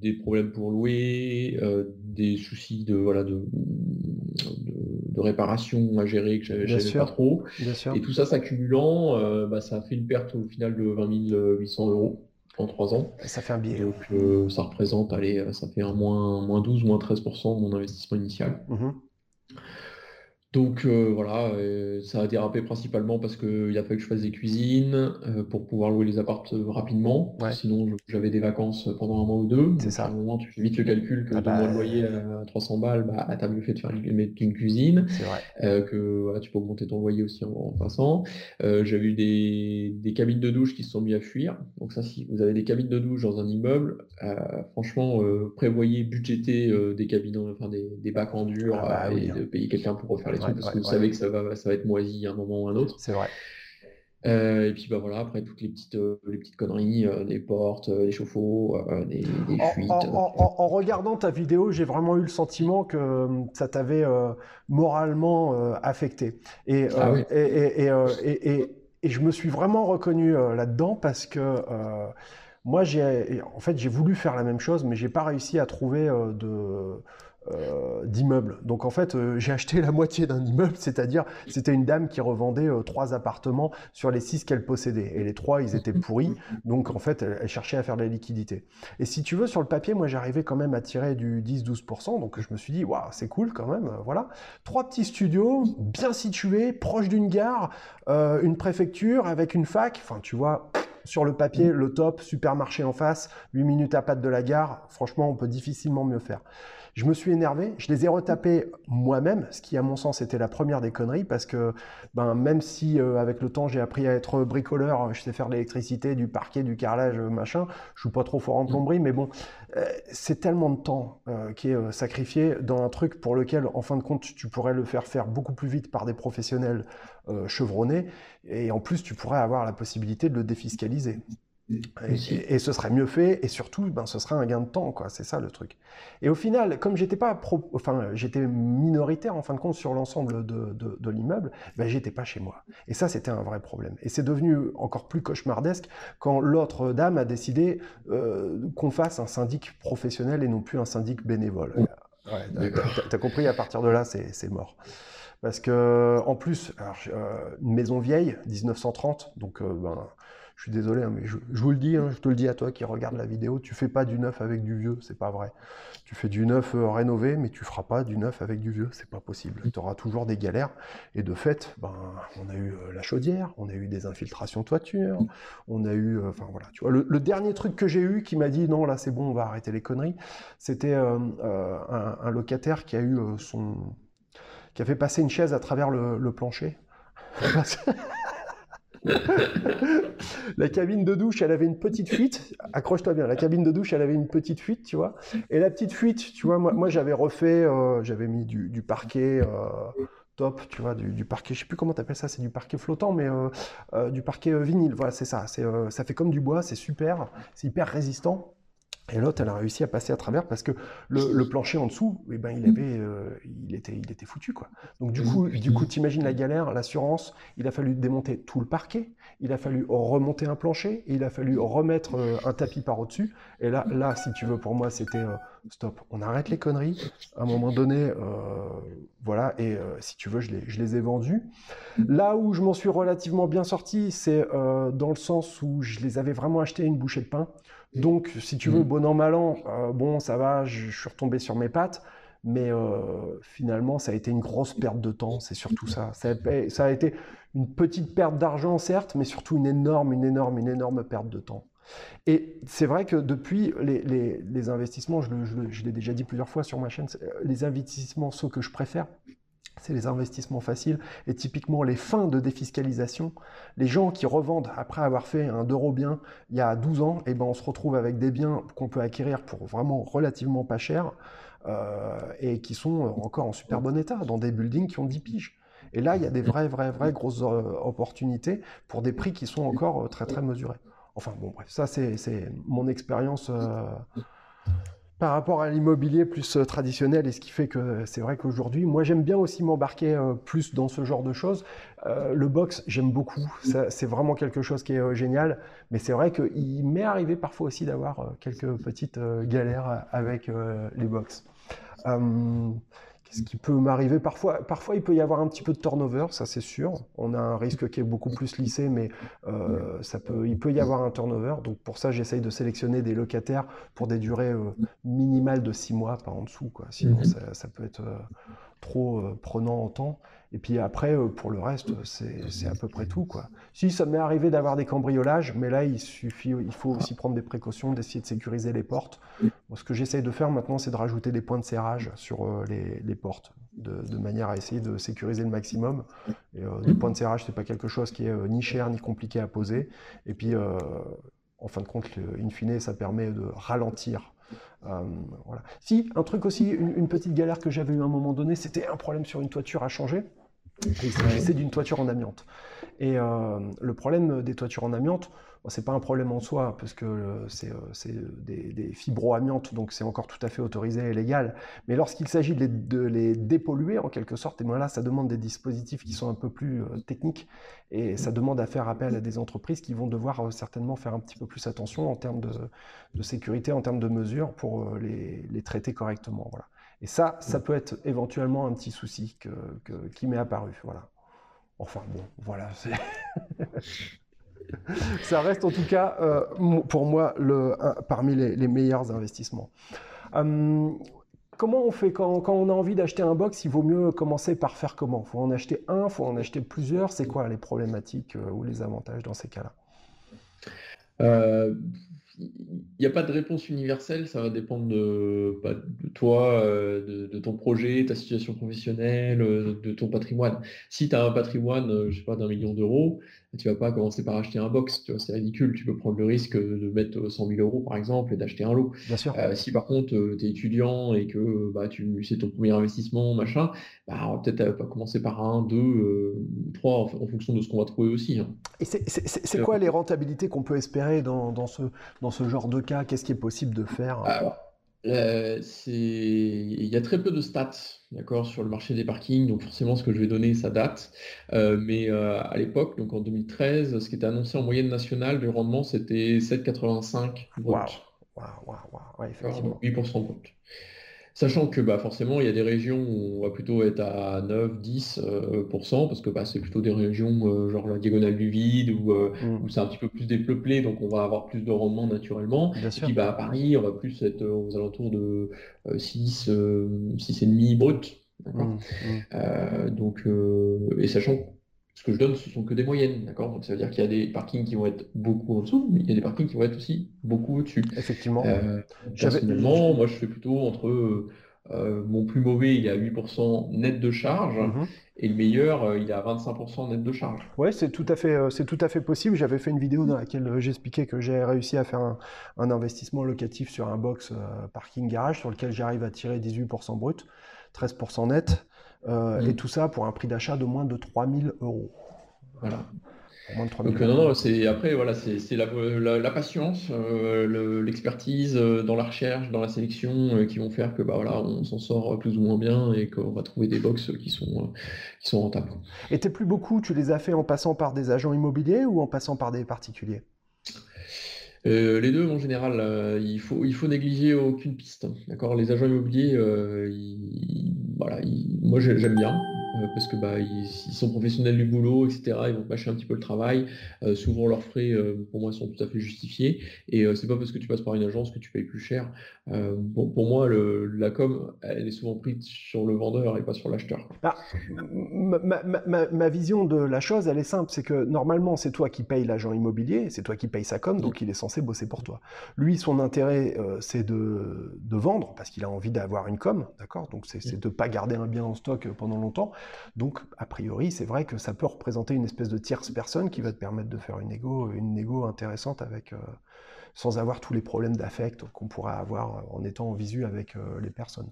des problèmes pour louer, des soucis de, voilà, de, de, réparation à gérer que j'avais pas trop. Et tout ça s'accumulant, bah, ça a fait une perte au final de 20 800 euros en trois ans. ça fait un billet. Donc ça représente, allez, ça fait un moins, moins 12, moins 13% de mon investissement initial. Mmh donc euh, voilà, euh, ça a dérapé principalement parce qu'il a fallu que je fasse des cuisines euh, pour pouvoir louer les appartes rapidement. Sinon, j'avais des vacances pendant un mois ou deux. C'est ça. À un moment, tu fais vite le calcul que ah bah, loyer à 300 balles, bah, t'as mieux fait de faire une, une cuisine. C'est vrai. que tu peux augmenter ton loyer aussi en, passant. J'avais eu des, des, cabines de douche qui se sont mis à fuir. Donc ça, si vous avez des cabines de douche dans un immeuble, franchement, prévoyez budgéter des cabines, enfin des, des bacs en dur ah bah et hein. de payer quelqu'un pour refaire les parce que vous savez que ça va, ça va être moisi à un moment ou à un autre. C'est vrai. Euh, et puis bah voilà, après toutes les petites, euh, les petites conneries, euh, des portes, des chauffe-eau, des, fuites. En, regardant ta vidéo, j'ai vraiment eu le sentiment que ça t'avait moralement affecté. Et, ah et, et, et, je me suis vraiment reconnu là-dedans parce que moi, j'ai en fait, j'ai voulu faire la même chose, mais j'ai pas réussi à trouver de euh, d'immeubles. Donc en fait, euh, j'ai acheté la moitié d'un immeuble, c'est-à-dire c'était une dame qui revendait euh, trois appartements sur les six qu'elle possédait. Et les trois, ils étaient pourris. Donc en fait, elle, cherchait à faire de la liquidité. Et si tu veux, sur le papier, moi j'arrivais quand même à tirer du 10-12%. Donc je me suis dit, waouh, c'est cool quand même. voilà. Trois petits studios, bien situés, proches d'une gare, une préfecture avec une fac. Enfin, tu vois, sur le papier, le top, supermarché en face, 8 minutes à patte de la gare. Franchement, on peut difficilement mieux faire. Je me suis énervé, je les ai retapés moi-même, ce qui à mon sens était la première des conneries, parce que ben, même si euh, avec le temps j'ai appris à être bricoleur, je sais faire de l'électricité, du parquet, du carrelage, machin, je suis pas trop fort en plomberie, mais bon, euh, c'est tellement de temps euh, qui est sacrifié dans un truc pour lequel, en fin de compte, tu pourrais le faire faire beaucoup plus vite par des professionnels chevronnés, et en plus tu pourrais avoir la possibilité de le défiscaliser. Et, ce serait mieux fait, et surtout, ben, ce serait un gain de temps, quoi. C'est ça le truc. Et au final, comme j'étais pas, enfin, j'étais minoritaire en fin de compte sur l'ensemble de, de, l'immeuble, ben, j'étais pas chez moi. Et ça, c'était un vrai problème. Et c'est devenu encore plus cauchemardesque quand l'autre dame a décidé euh, qu'on fasse un syndic professionnel et non plus un syndic bénévole. Ouais, T'as compris, à partir de là, c'est mort. Parce que, en plus, euh, une maison vieille, 1930, donc euh, ben, je suis désolé, hein, mais je, vous le dis, hein, je te le dis à toi qui regarde la vidéo, tu fais pas du neuf avec du vieux, c'est pas vrai. Tu fais du neuf euh, rénové, mais tu feras pas du neuf avec du vieux, c'est pas possible. Tu auras toujours des galères. Et de fait, ben, on a eu euh, la chaudière, on a eu des infiltrations toiture, on a eu, euh, enfin voilà, tu vois. Le, dernier truc que j'ai eu qui m'a dit non, là c'est bon, on va arrêter les conneries, c'était un, locataire qui a eu son, qui a fait passer une chaise à travers le, le plancher. la cabine de douche, elle avait une petite fuite. Accroche-toi bien. La cabine de douche, elle avait une petite fuite, tu vois. Et la petite fuite, tu vois, moi, j'avais refait, euh, j'avais mis du, parquet. Euh, top, tu vois, du, parquet, je sais plus comment tu appelles ça, c'est du parquet flottant, mais euh, du parquet vinyle, voilà, c'est ça, ça fait comme du bois, c'est super, c'est hyper résistant. Et l'autre, elle a réussi à passer à travers parce que le, plancher en dessous, eh ben, il avait, euh, il était, il était foutu quoi. Donc du coup, du coup, t'imagines la galère, l'assurance. Il a fallu démonter tout le parquet, il a fallu remonter un plancher, il a fallu remettre euh, un tapis par au-dessus. Et là, là, si tu veux, pour moi, c'était euh, stop. On arrête les conneries. À un moment donné, voilà. Et si tu veux, je les, je les ai vendus. Là où je m'en suis relativement bien sorti, c'est dans le sens où je les avais vraiment achetés une bouchée de pain. Donc, si tu veux, bon an, mal an, euh, bon, ça va, je, suis retombé sur mes pattes. Mais euh, finalement, ça a été une grosse perte de temps, c'est surtout ça. ça. a, été une petite perte d'argent, certes, mais surtout une énorme, une énorme, une énorme perte de temps. Et c'est vrai que depuis les, investissements, je, je l'ai déjà dit plusieurs fois sur ma chaîne, les investissements, ceux que je préfère, c'est les investissements faciles et typiquement les fins de défiscalisation. Les gens qui revendent après avoir fait un euro bien il y a 12 ans, et eh ben on se retrouve avec des biens qu'on peut acquérir pour vraiment relativement pas cher euh, et qui sont encore en super bon état dans des buildings qui ont 10 piges. Et là, il y a des vraies, vraies, vraies grosses euh, opportunités pour des prix qui sont encore euh, très, très mesurés. Enfin bon, bref, ça c'est mon expérience par rapport à l'immobilier plus euh, traditionnel et ce qui fait que c'est vrai qu'aujourd'hui, moi j'aime bien aussi m'embarquer euh, plus dans ce genre de choses. Euh, le box, j'aime beaucoup, c'est vraiment quelque chose qui est génial, mais c'est vrai qu'il m'est arrivé parfois aussi d'avoir quelques petites galères avec les box. Ce qui peut m'arriver parfois, parfois il peut y avoir un petit peu de turnover, ça c'est sûr. On a un risque qui est beaucoup plus lissé, mais euh, ça peut, il peut y avoir un turnover. Donc pour ça, j'essaye de sélectionner des locataires pour des durées euh, minimales de six mois, pas en dessous. Quoi. Sinon, mhm. ça, peut être euh, trop prenant en temps. Et puis après, euh, pour le reste, c'est à peu près tout. Quoi. Si ça m'est arrivé d'avoir des cambriolages, mais là, il suffit, il faut aussi prendre des précautions, d'essayer de sécuriser les portes. ce que j'essaye de faire maintenant, c'est de rajouter des points de serrage sur euh, les, portes, de, manière à essayer de sécuriser le maximum. Et, euh, des points de serrage, c'est pas quelque chose qui est ni cher ni compliqué à poser. Et puis, en fin de compte, in fine, ça permet de ralentir voilà. Si, un truc aussi, une, une petite galère que j'avais eu à un moment donné, c'était un problème sur une toiture à changer. Il s'agissait d'une toiture en amiante. Et euh, le problème des toitures en amiante, c'est pas un problème en soi, parce que euh, c'est euh, des, des fibro-amiantes, donc c'est encore tout à fait autorisé et légal. Mais lorsqu'il s'agit de, les dépolluer, en quelque sorte, et bien là, ça demande des dispositifs qui sont un peu plus techniques, et ça demande à faire appel à des entreprises qui vont devoir certainement faire un petit peu plus attention en termes de, sécurité, en termes de mesures, pour les, les traiter correctement. Voilà. Et ça, ça peut être éventuellement un petit souci qui m'est apparu. Voilà. Enfin bon, voilà. ça reste en tout cas euh, pour moi le, parmi les, meilleurs investissements. Hum, comment on fait quand, on a envie d'acheter un box Il vaut mieux commencer par faire comment? Faut en acheter un Faut en acheter plusieurs C'est quoi les problématiques euh, ou les avantages dans ces cas-là? Euh, il n'y a pas de réponse universelle, ça va dépendre de, de toi, euh, de, ton projet, ta situation professionnelle, euh, de ton patrimoine. Si tu as un patrimoine, euh, je sais pas, d'un million d'euros, tu vas pas commencer par acheter un box, tu vois, c'est ridicule. Tu peux prendre le risque de mettre 100 000 euros, par exemple, et d'acheter un lot. Bien sûr. si par contre, tu es étudiant et que bah, tu, c'est ton premier investissement, machin, bah, peut-être pas commencer par un, deux, trois, en, fonction de ce qu'on va trouver aussi. Hein. Et c'est quoi les rentabilités qu'on peut espérer dans, dans, ce, dans ce genre de cas? Qu'est-ce qui est possible de faire? Euh, il y a très peu de stats d'accord, sur le marché des parkings, donc forcément ce que je vais donner, ça date. Euh, mais euh, à l'époque, donc en 2013, ce qui était annoncé en moyenne nationale du rendement, c'était 7,85 brut. Wow. Wow, effectivement. 8% brut. Sachant que bah, forcément, il y a des régions où on va plutôt être à 9-10%, euh, parce que bah, c'est plutôt des régions euh, genre la diagonale du vide, euh, mm. où, c'est un petit peu plus dépeuplé, donc on va avoir plus de rendement naturellement. et puis bah, à Paris, on va plus être aux alentours de 6, 6,5 brut. Mm, mm. donc, et sachant ce que je donne, ce sont que des moyennes, d'accord? Donc ça veut dire qu'il y a des parkings qui vont être beaucoup en dessous, mais il y a des parkings qui vont être aussi beaucoup au-dessus. Effectivement. Euh, personnellement, moi je fais plutôt entre euh, mon plus mauvais, il est à 8% net de charge, mhm. et le meilleur, euh, il est à 25% net de charge. Ouais, c'est tout à fait, c'est tout à fait possible. J'avais fait une vidéo dans laquelle j'expliquais que j'ai réussi à faire un, un, investissement locatif sur un box parking garage sur lequel j'arrive à tirer 18% brut, 13% net. Euh, et mm. tout ça pour un prix d'achat de moins de 3000 euros. Voilà. moins de 3 Donc, non, non, c'est après, voilà, c'est la, la, patience, l'expertise dans la recherche, dans la sélection qui vont faire que bah, voilà, on s'en sort plus ou moins bien et qu'on va trouver des box qui sont, qui sont rentables. Et tes plus beaucoup, tu les as fait en passant par des agents immobiliers ou en passant par des particuliers? Euh, les deux, en général, euh, il faut, faut négliger aucune piste. D'accord? Les agents immobiliers, euh, voilà, moi j'aime bien. Euh, parce que bah, ils, sont professionnels du boulot, etc. Ils vont mâcher un petit peu le travail. Euh, souvent, leurs frais, euh, pour moi, sont tout à fait justifiés. Et c'est pas parce que tu passes par une agence que tu payes plus cher. Pour, moi, le, la com, elle est souvent prise sur le vendeur et pas sur l'acheteur. Ah, ma, vision de la chose, elle est simple. C'est que normalement, c'est toi qui payes l'agent immobilier, c'est toi qui payes sa com, donc il est censé bosser pour toi. Lui, son intérêt, c'est de, de, vendre parce qu'il a envie d'avoir une com, d'accord? Donc c'est de ne pas garder un bien en stock pendant longtemps. Donc, a priori, c'est vrai que ça peut représenter une espèce de tierce personne qui va te permettre de faire une égo, une intéressante avec, euh, sans avoir tous les problèmes d'affect qu'on pourrait avoir en étant en visu avec euh, les personnes.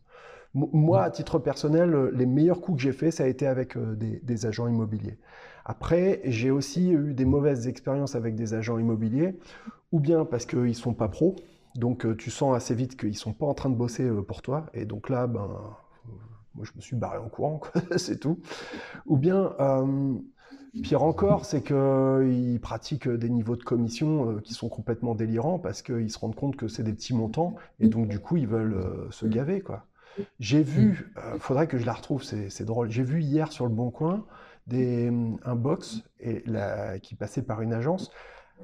moi, à titre personnel, les meilleurs coups que j'ai faits, ça a été avec euh, des, agents immobiliers. Après, j'ai aussi eu des mauvaises expériences avec des agents immobiliers, ou bien parce qu'ils ne sont pas pros, donc tu sens assez vite qu'ils ne sont pas en train de bosser pour toi, et donc là, ben, moi, je me suis barré en courant, c'est tout. Ou bien, euh, pire encore, c'est qu'ils pratiquent des niveaux de commission euh, qui sont complètement délirants parce qu'ils se rendent compte que c'est des petits montants et donc, du coup, ils veulent euh, se gaver. J'ai vu, faudrait que je la retrouve, c'est drôle. J'ai vu hier sur le Bon Coin un box qui passait par une agence.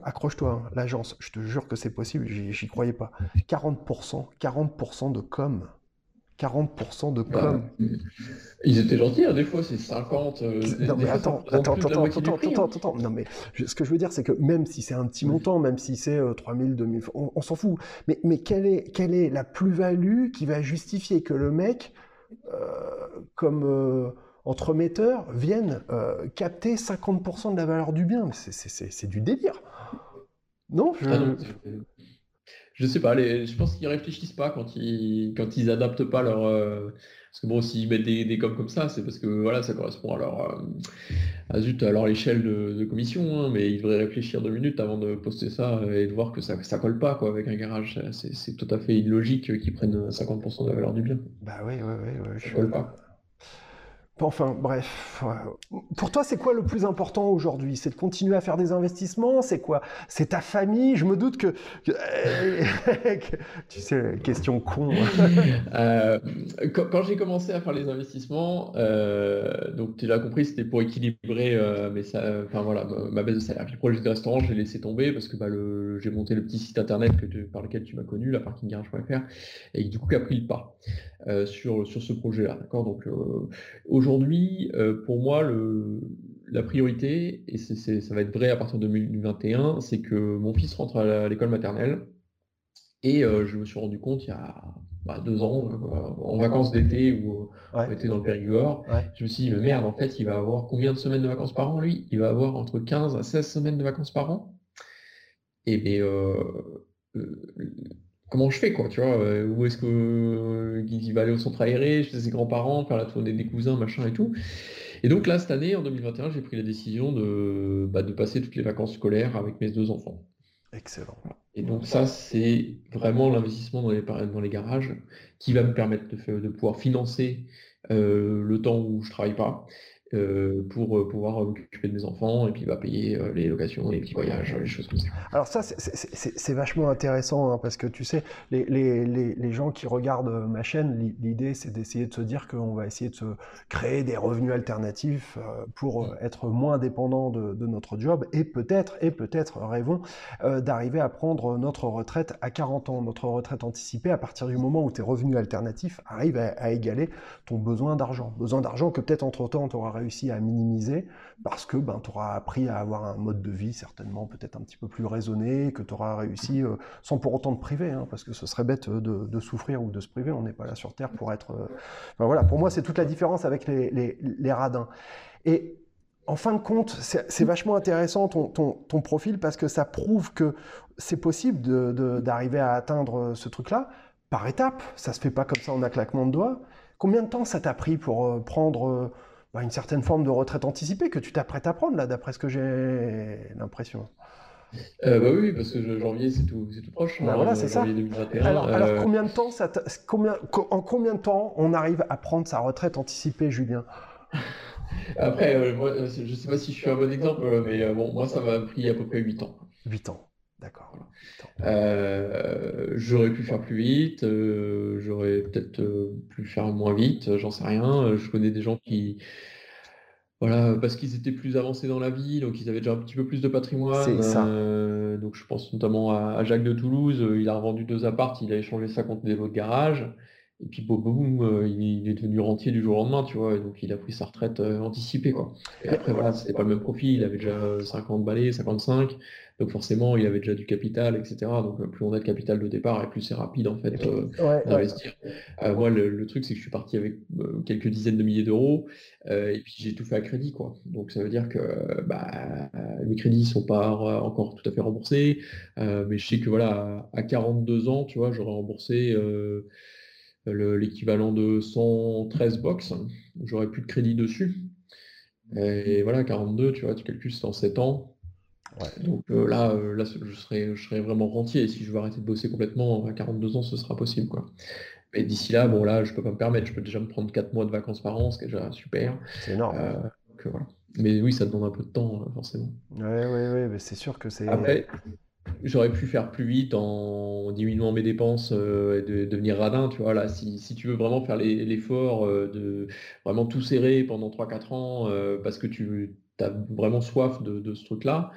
Accroche-toi, hein, l'agence, je te jure que c'est possible, j'y croyais pas. 40%, 40% de com 40% de com. ils étaient gentils, hein, des fois, c'est 50. Euh, non, mais attends, attends, attends, attends, attends, attends, Non, mais ce que je veux dire, c'est que même si c'est un petit montant, même si c'est 3000, euh, 2000, on, s'en fout. Mais, mais quelle, est, quelle est la plus-value qui va justifier que le mec, euh, comme entremetteur, vienne capter 50% de la valeur du bien? C'est du délire. Non, je... Ah je sais pas, je pense qu'ils réfléchissent pas quand ils, quand ils adaptent pas leur. Euh, parce que bon, s'ils mettent des, des coms comme ça, c'est parce que voilà, ça correspond à leur, euh, à, zut, à leur échelle de, commission, hein, mais ils devraient réfléchir deux minutes avant de poster ça et de voir que ça, ça colle pas quoi avec un garage. C'est tout à fait illogique qu'ils prennent 50% de la valeur du bien. Bah oui, oui, oui. ça colle pas. Enfin, bref. Pour toi, c'est quoi le plus important aujourd'hui? C'est de continuer à faire des investissements? C'est quoi? C'est ta famille? Je me doute que... tu sais, question con. Euh, quand, j'ai commencé à faire les investissements, euh, donc tu l'as compris, c'était pour équilibrer euh, mais enfin, voilà, ma baisse de salaire. Puis le projet de restaurant, je l'ai laissé tomber parce que bah, j'ai monté le petit site internet par lequel tu m'as connu, la parkinggarage.fr, et du coup, qui a pris le pas. Euh, sur, sur ce projet-là. D'accord? Euh, aujourd'hui, euh, pour moi, le, la priorité, et ça va être vrai à partir de 2021, c'est que mon fils rentre à l'école maternelle. Et je me suis rendu compte il y a bah, deux ans, en vacances d'été ou on était dans le Périgord, je me suis dit, mais merde, en fait, il va avoir combien de semaines de vacances par an, lui? Il va avoir entre 15 à 16 semaines de vacances par an? Et bien, comment je fais, quoi, tu vois euh, Où est-ce que euh, va aller au centre aéré chez ses grands-parents, faire la tournée des cousins, machin et tout. Et donc là, cette année, en 2021, j'ai pris la décision de, bah, de passer toutes les vacances scolaires avec mes deux enfants. Excellent. Et donc ça, c'est vraiment l'investissement dans les, dans les garages qui va me permettre de, de pouvoir financer euh, le temps où je travaille pas euh, pour euh, pouvoir m'occuper de mes enfants et puis va payer euh, les locations, les petits voyages, les choses comme ça. Alors ça, c'est vachement intéressant hein, parce que tu sais, les, les, les, gens qui regardent ma chaîne, l'idée c'est d'essayer de se dire qu'on va essayer de se créer des revenus alternatifs pour être moins dépendant de, de notre job et peut-être, et peut-être rêvons d'arriver à prendre notre retraite à 40 ans, notre retraite anticipée à partir du moment où tes revenus alternatifs arrivent à, à égaler ton besoin d'argent. Besoin d'argent que peut-être entre-temps tu auras réussi à minimiser parce que ben, tu auras appris à avoir un mode de vie certainement peut-être un petit peu plus raisonné, que tu auras réussi euh, sans pour autant te priver, hein, parce que ce serait bête de, souffrir ou de se priver, on n'est pas là sur Terre pour être... Euh, voilà, pour moi c'est toute la différence avec les, radins. Et en fin de compte, c'est vachement intéressant ton, ton, ton, profil parce que ça prouve que c'est possible d'arriver à atteindre ce truc-là par étapes. Ça se fait pas comme ça en un claquement de doigts. Combien de temps ça t'a pris pour euh, prendre bah, une certaine forme de retraite anticipée que tu t'apprêtes à prendre, là, d'après ce que j'ai l'impression. Euh, bah oui, parce que janvier, c'est tout, tout proche. Bah voilà, c'est ça. Alors, alors, combien de temps ça combien, en combien de temps on arrive à prendre sa retraite anticipée, Julien? Après, euh, je ne sais pas si je suis un bon exemple, mais euh, bon, moi, ça m'a pris à peu près 8 ans. 8 ans, d'accord. Euh, j'aurais pu faire plus vite, j'aurais peut-être pu faire moins vite, j'en sais rien. Je connais des gens qui, voilà, parce qu'ils étaient plus avancés dans la vie, donc ils avaient déjà un petit peu plus de patrimoine. donc je pense notamment à, Jacques de Toulouse, il a revendu deux apparts, il a échangé ça contre des lots de garage. Et puis boum, boum euh, il, est devenu rentier du jour au lendemain, tu vois, et donc il a pris sa retraite euh, anticipée, quoi. Et après, voilà, c'était pas le même profil, il avait déjà 50 balais, 55, donc forcément, il avait déjà du capital, etc. Donc euh, plus on a de capital de départ, et plus c'est rapide, en fait, d'investir. moi, le, truc, c'est que je suis parti avec quelques dizaines de milliers d'euros, et puis j'ai tout fait à crédit, quoi. Donc ça veut dire que bah, mes crédits sont pas encore tout à fait remboursés, mais je sais que, voilà, à 42 ans, tu vois, j'aurais remboursé l'équivalent de 113 box. J'aurais plus de crédit dessus. Et voilà, 42, tu vois, tu calcules, c'est en 7 ans. Donc euh, là, euh, là je, serais, je vraiment rentier. Et si je veux arrêter de bosser complètement, à 42 ans, ce sera possible. Quoi. Mais d'ici là, bon, là, je peux pas me permettre. Je peux déjà me prendre 4 mois de vacances par an, ce qui est déjà super. C'est énorme. Euh, mais oui, ça demande un peu de temps, forcément. Oui, oui, oui, mais c'est sûr que c'est. Après, J'aurais pu faire plus vite en diminuant mes dépenses euh, et de, devenir radin, tu vois. Là, si, si tu veux vraiment faire l'effort euh, de vraiment tout serrer pendant 3-4 ans euh, parce que tu as vraiment soif de, ce truc-là,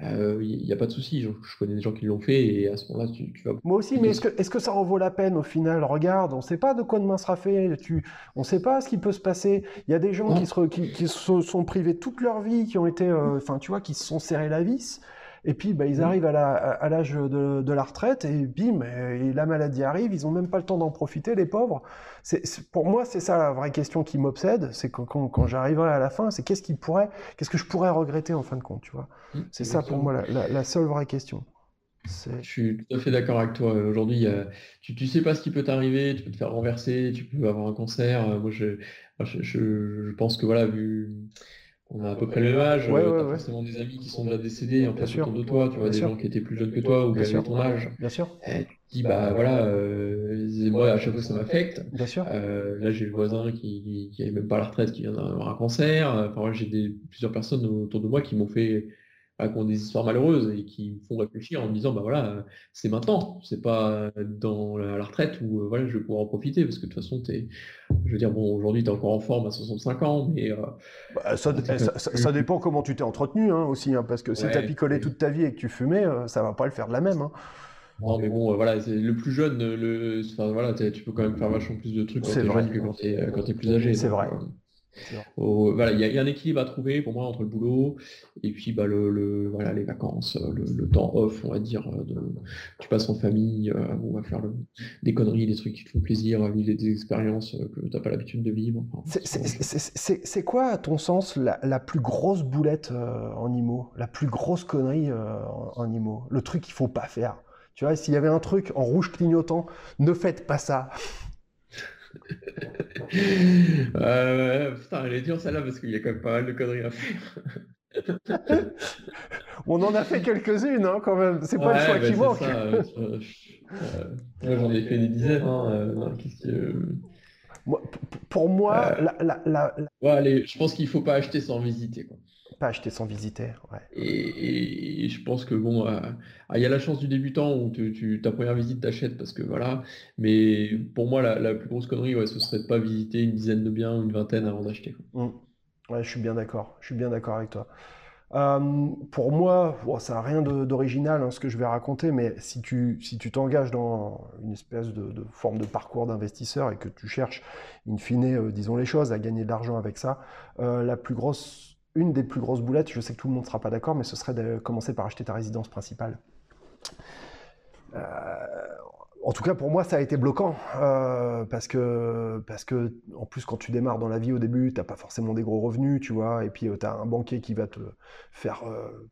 il n'y a pas de souci. Je, connais des gens qui l'ont fait et à ce moment-là, tu, vas. Moi aussi, mais est-ce que, est que, ça en vaut la peine au final? Regarde, on ne sait pas de quoi demain sera fait. Tu, on ne sait pas ce qui peut se passer. Il y a des gens qui se, qui, qui se sont privés toute leur vie, qui ont été, enfin, tu vois, qui se sont serrés la vis. Et puis, bah, ils mmh. arrivent à l'âge de, la retraite et bim, et la maladie arrive. Ils n'ont même pas le temps d'en profiter, les pauvres. pour moi, c'est ça la vraie question qui m'obsède. C'est quand, quand, j'arriverai à la fin, c'est qu'est-ce qui pourrait, qu'est-ce que je pourrais regretter en fin de compte, tu vois. Mmh, c'est ça pour moi la, seule vraie question. Je suis tout à fait d'accord avec toi. Aujourd'hui, tu ne sais pas ce qui peut t'arriver, tu peux te faire renverser, tu peux avoir un cancer. Moi, je, je, je pense que voilà, vu on a à peu près le même âge, ouais, euh, forcément des amis qui sont déjà décédés en fait autour de toi, tu vois, des gens qui étaient plus jeunes que toi ou qui avaient ton âge. Bien sûr. Et tu te dis, bah voilà, euh, moi à chaque fois ça m'affecte. Bien sûr. Euh, là j'ai le voisin qui, qui, même pas la retraite, qui vient d'avoir un cancer. Enfin, moi j'ai des, plusieurs personnes autour de moi qui m'ont fait qui ont des histoires malheureuses et qui me font réfléchir en me disant bah voilà c'est maintenant c'est pas dans la, retraite où euh, voilà je vais pouvoir en profiter parce que de toute façon es, je veux dire bon aujourd'hui tu es encore en forme à 65 ans mais euh, bah, ça, ça, dépend comment tu t'es entretenu hein, aussi hein, parce que si tu as picolé toute ta vie et que tu fumais euh, ça va pas le faire de la même hein. Non, mais bon, voilà, c'est le plus jeune, le, enfin, voilà, tu peux quand même faire vachement plus de trucs quand tu es jeune que quand tu es, plus âgé. C'est vrai voilà, il y, a un équilibre à trouver pour moi entre le boulot et puis bah, le, voilà, les vacances, le, temps off, on va dire. De, tu passes en famille, euh, on va faire des conneries, des trucs qui te font plaisir, vivre des expériences que tu n'as pas l'habitude de vivre. c'est quoi, à ton sens, la, plus grosse boulette euh, en IMO La plus grosse connerie euh, en, en, IMO Le truc qu'il faut pas faire. Tu vois, s'il y avait un truc en rouge clignotant, ne faites pas ça euh, putain, elle est dure celle-là parce qu'il y a quand même pas mal de conneries à faire. On en a fait quelques-unes hein, quand même, c'est pas le choix qui manque. Euh, moi j'en ai fait des dizaines. Hein, euh, pour moi, la, la, Ouais, allez, je pense qu'il faut pas acheter sans visiter. Quoi. Pas acheter sans visiter, ouais. Et, je pense que bon, euh, ah, il y a la chance du débutant où tu, ta première visite t'achètes parce que voilà. Mais pour moi, la, plus grosse connerie, ouais, ce serait de pas visiter une dizaine de biens ou une vingtaine avant d'acheter. Mmh. Ouais, je suis bien d'accord. Je suis bien d'accord avec toi. Euh, pour moi, ça n'a rien d'original hein, ce que je vais raconter, mais si tu si tu t'engages dans une espèce de, forme de parcours d'investisseur et que tu cherches, in fine, euh, disons les choses, à gagner de l'argent avec ça, la plus grosse une des plus grosses boulettes, je sais que tout le monde ne sera pas d'accord, mais ce serait de commencer par acheter ta résidence principale. Euh, en tout cas, pour moi, ça a été bloquant euh, parce que parce que en plus, quand tu démarres dans la vie au début, tu n'as pas forcément des gros revenus, tu vois, et puis euh, tu as un banquier qui va te faire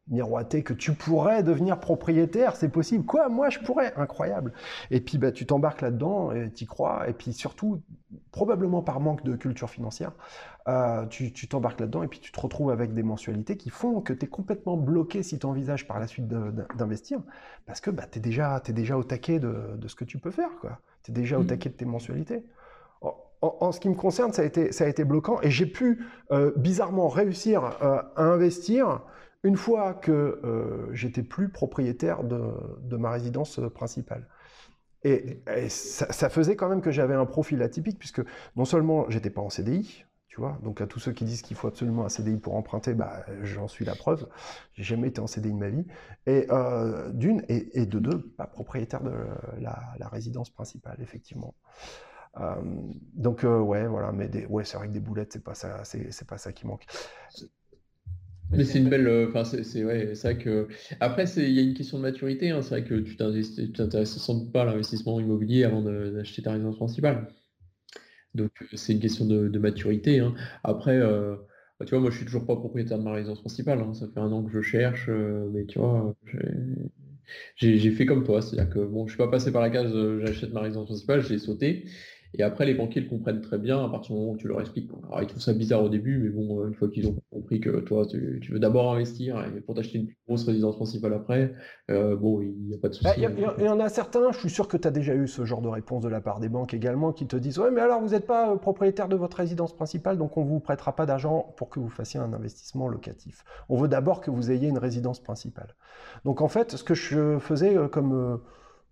miroiter que tu pourrais devenir propriétaire, c'est possible. Quoi, moi, je pourrais, incroyable. Et puis, bah, tu t'embarques là-dedans et tu crois, et puis surtout, probablement par manque de culture financière, euh, tu t'embarques là-dedans et puis tu te retrouves avec des mensualités qui font que tu es complètement bloqué si tu envisages par la suite d'investir, parce que bah, tu es, déjà, es déjà au taquet de, ce que tu peux faire. Tu es déjà au mmh. taquet de tes mensualités. En, ce qui me concerne, ça a été, ça a été bloquant et j'ai pu euh, bizarrement réussir euh, à investir une fois que j'étais plus propriétaire de, de ma résidence principale. Et, ça, faisait quand même que j'avais un profil atypique, puisque non seulement j'étais pas en CDI, tu vois, donc à tous ceux qui disent qu'il faut absolument un CDI pour emprunter, bah, j'en suis la preuve. J'ai jamais été en CDI de ma vie. Et euh, d'une, et, de deux, pas propriétaire de la, résidence principale, effectivement. Euh, donc euh, ouais, voilà, mais ouais, c'est vrai que des boulettes, c'est pas ça, c'est pas ça qui manque. Mais c'est une belle. Euh, enfin, c'est ouais, vrai que. Après, il y a une question de maturité. Hein. C'est vrai que tu t'intéresses sans doute pas à l'investissement immobilier avant d'acheter ta résidence principale. Donc, euh, c'est une question de, maturité. Hein. Après, euh, bah, tu vois, moi, je suis toujours pas propriétaire de ma résidence principale. Hein. Ça fait un an que je cherche, mais tu vois, j'ai fait comme toi. C'est-à-dire que bon, je suis pas passé par la case j'achète ma résidence principale, j'ai sauté. Et après, les banquiers le comprennent très bien à partir du moment où tu leur expliques. Alors, ils trouvent ça bizarre au début, mais bon, euh, une fois qu'ils ont compris que toi, tu, veux d'abord investir et pour t'acheter une plus grosse résidence principale après, euh, bon, il n'y a pas de souci. Il y, en a certains, je suis sûr que tu as déjà eu ce genre de réponse de la part des banques également, qui te disent Ouais, mais alors vous n'êtes pas euh, propriétaire de votre résidence principale, donc on ne vous prêtera pas d'argent pour que vous fassiez un investissement locatif. On veut d'abord que vous ayez une résidence principale. Donc en fait, ce que je faisais comme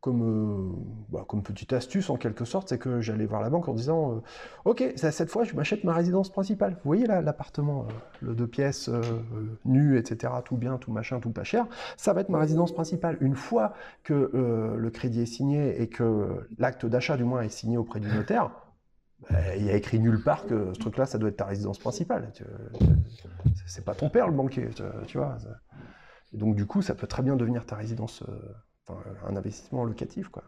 comme, euh, bah, comme petite astuce en quelque sorte, c'est que j'allais voir la banque en disant euh, Ok, cette fois je m'achète ma résidence principale. Vous voyez là l'appartement, euh, le deux pièces, nu, etc., tout bien, tout machin, tout pas cher, ça va être ma résidence principale. Une fois que le crédit est signé et que l'acte d'achat du moins est signé auprès du notaire, bah, il y a écrit nulle part que ce truc-là, ça doit être ta résidence principale. C'est pas ton père le banquier, tu vois. donc du coup, ça peut très bien devenir ta résidence un investissement locatif, quoi.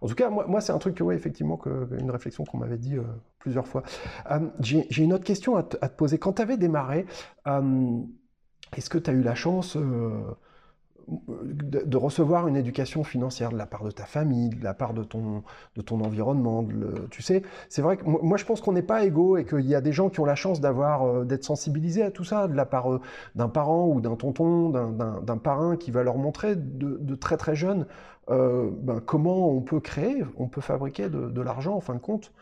En tout cas, moi, moi c'est un truc, ouais, effectivement, que, une réflexion qu'on m'avait dit euh, plusieurs fois. Euh, j'ai une autre question à, te poser. Quand tu avais démarré, euh, est-ce que tu as eu la chance de, recevoir une éducation financière de la part de ta famille, de la part de ton, de ton environnement. tu sais, c'est vrai que moi je pense qu'on n'est pas égaux et qu'il y a des gens qui ont la chance d'avoir euh, d'être sensibilisés à tout ça de la part euh, d'un parent ou d'un tonton, d'un parrain qui va leur montrer de, très très jeunes euh, ben, comment on peut créer, on peut fabriquer de, l'argent en fin de compte.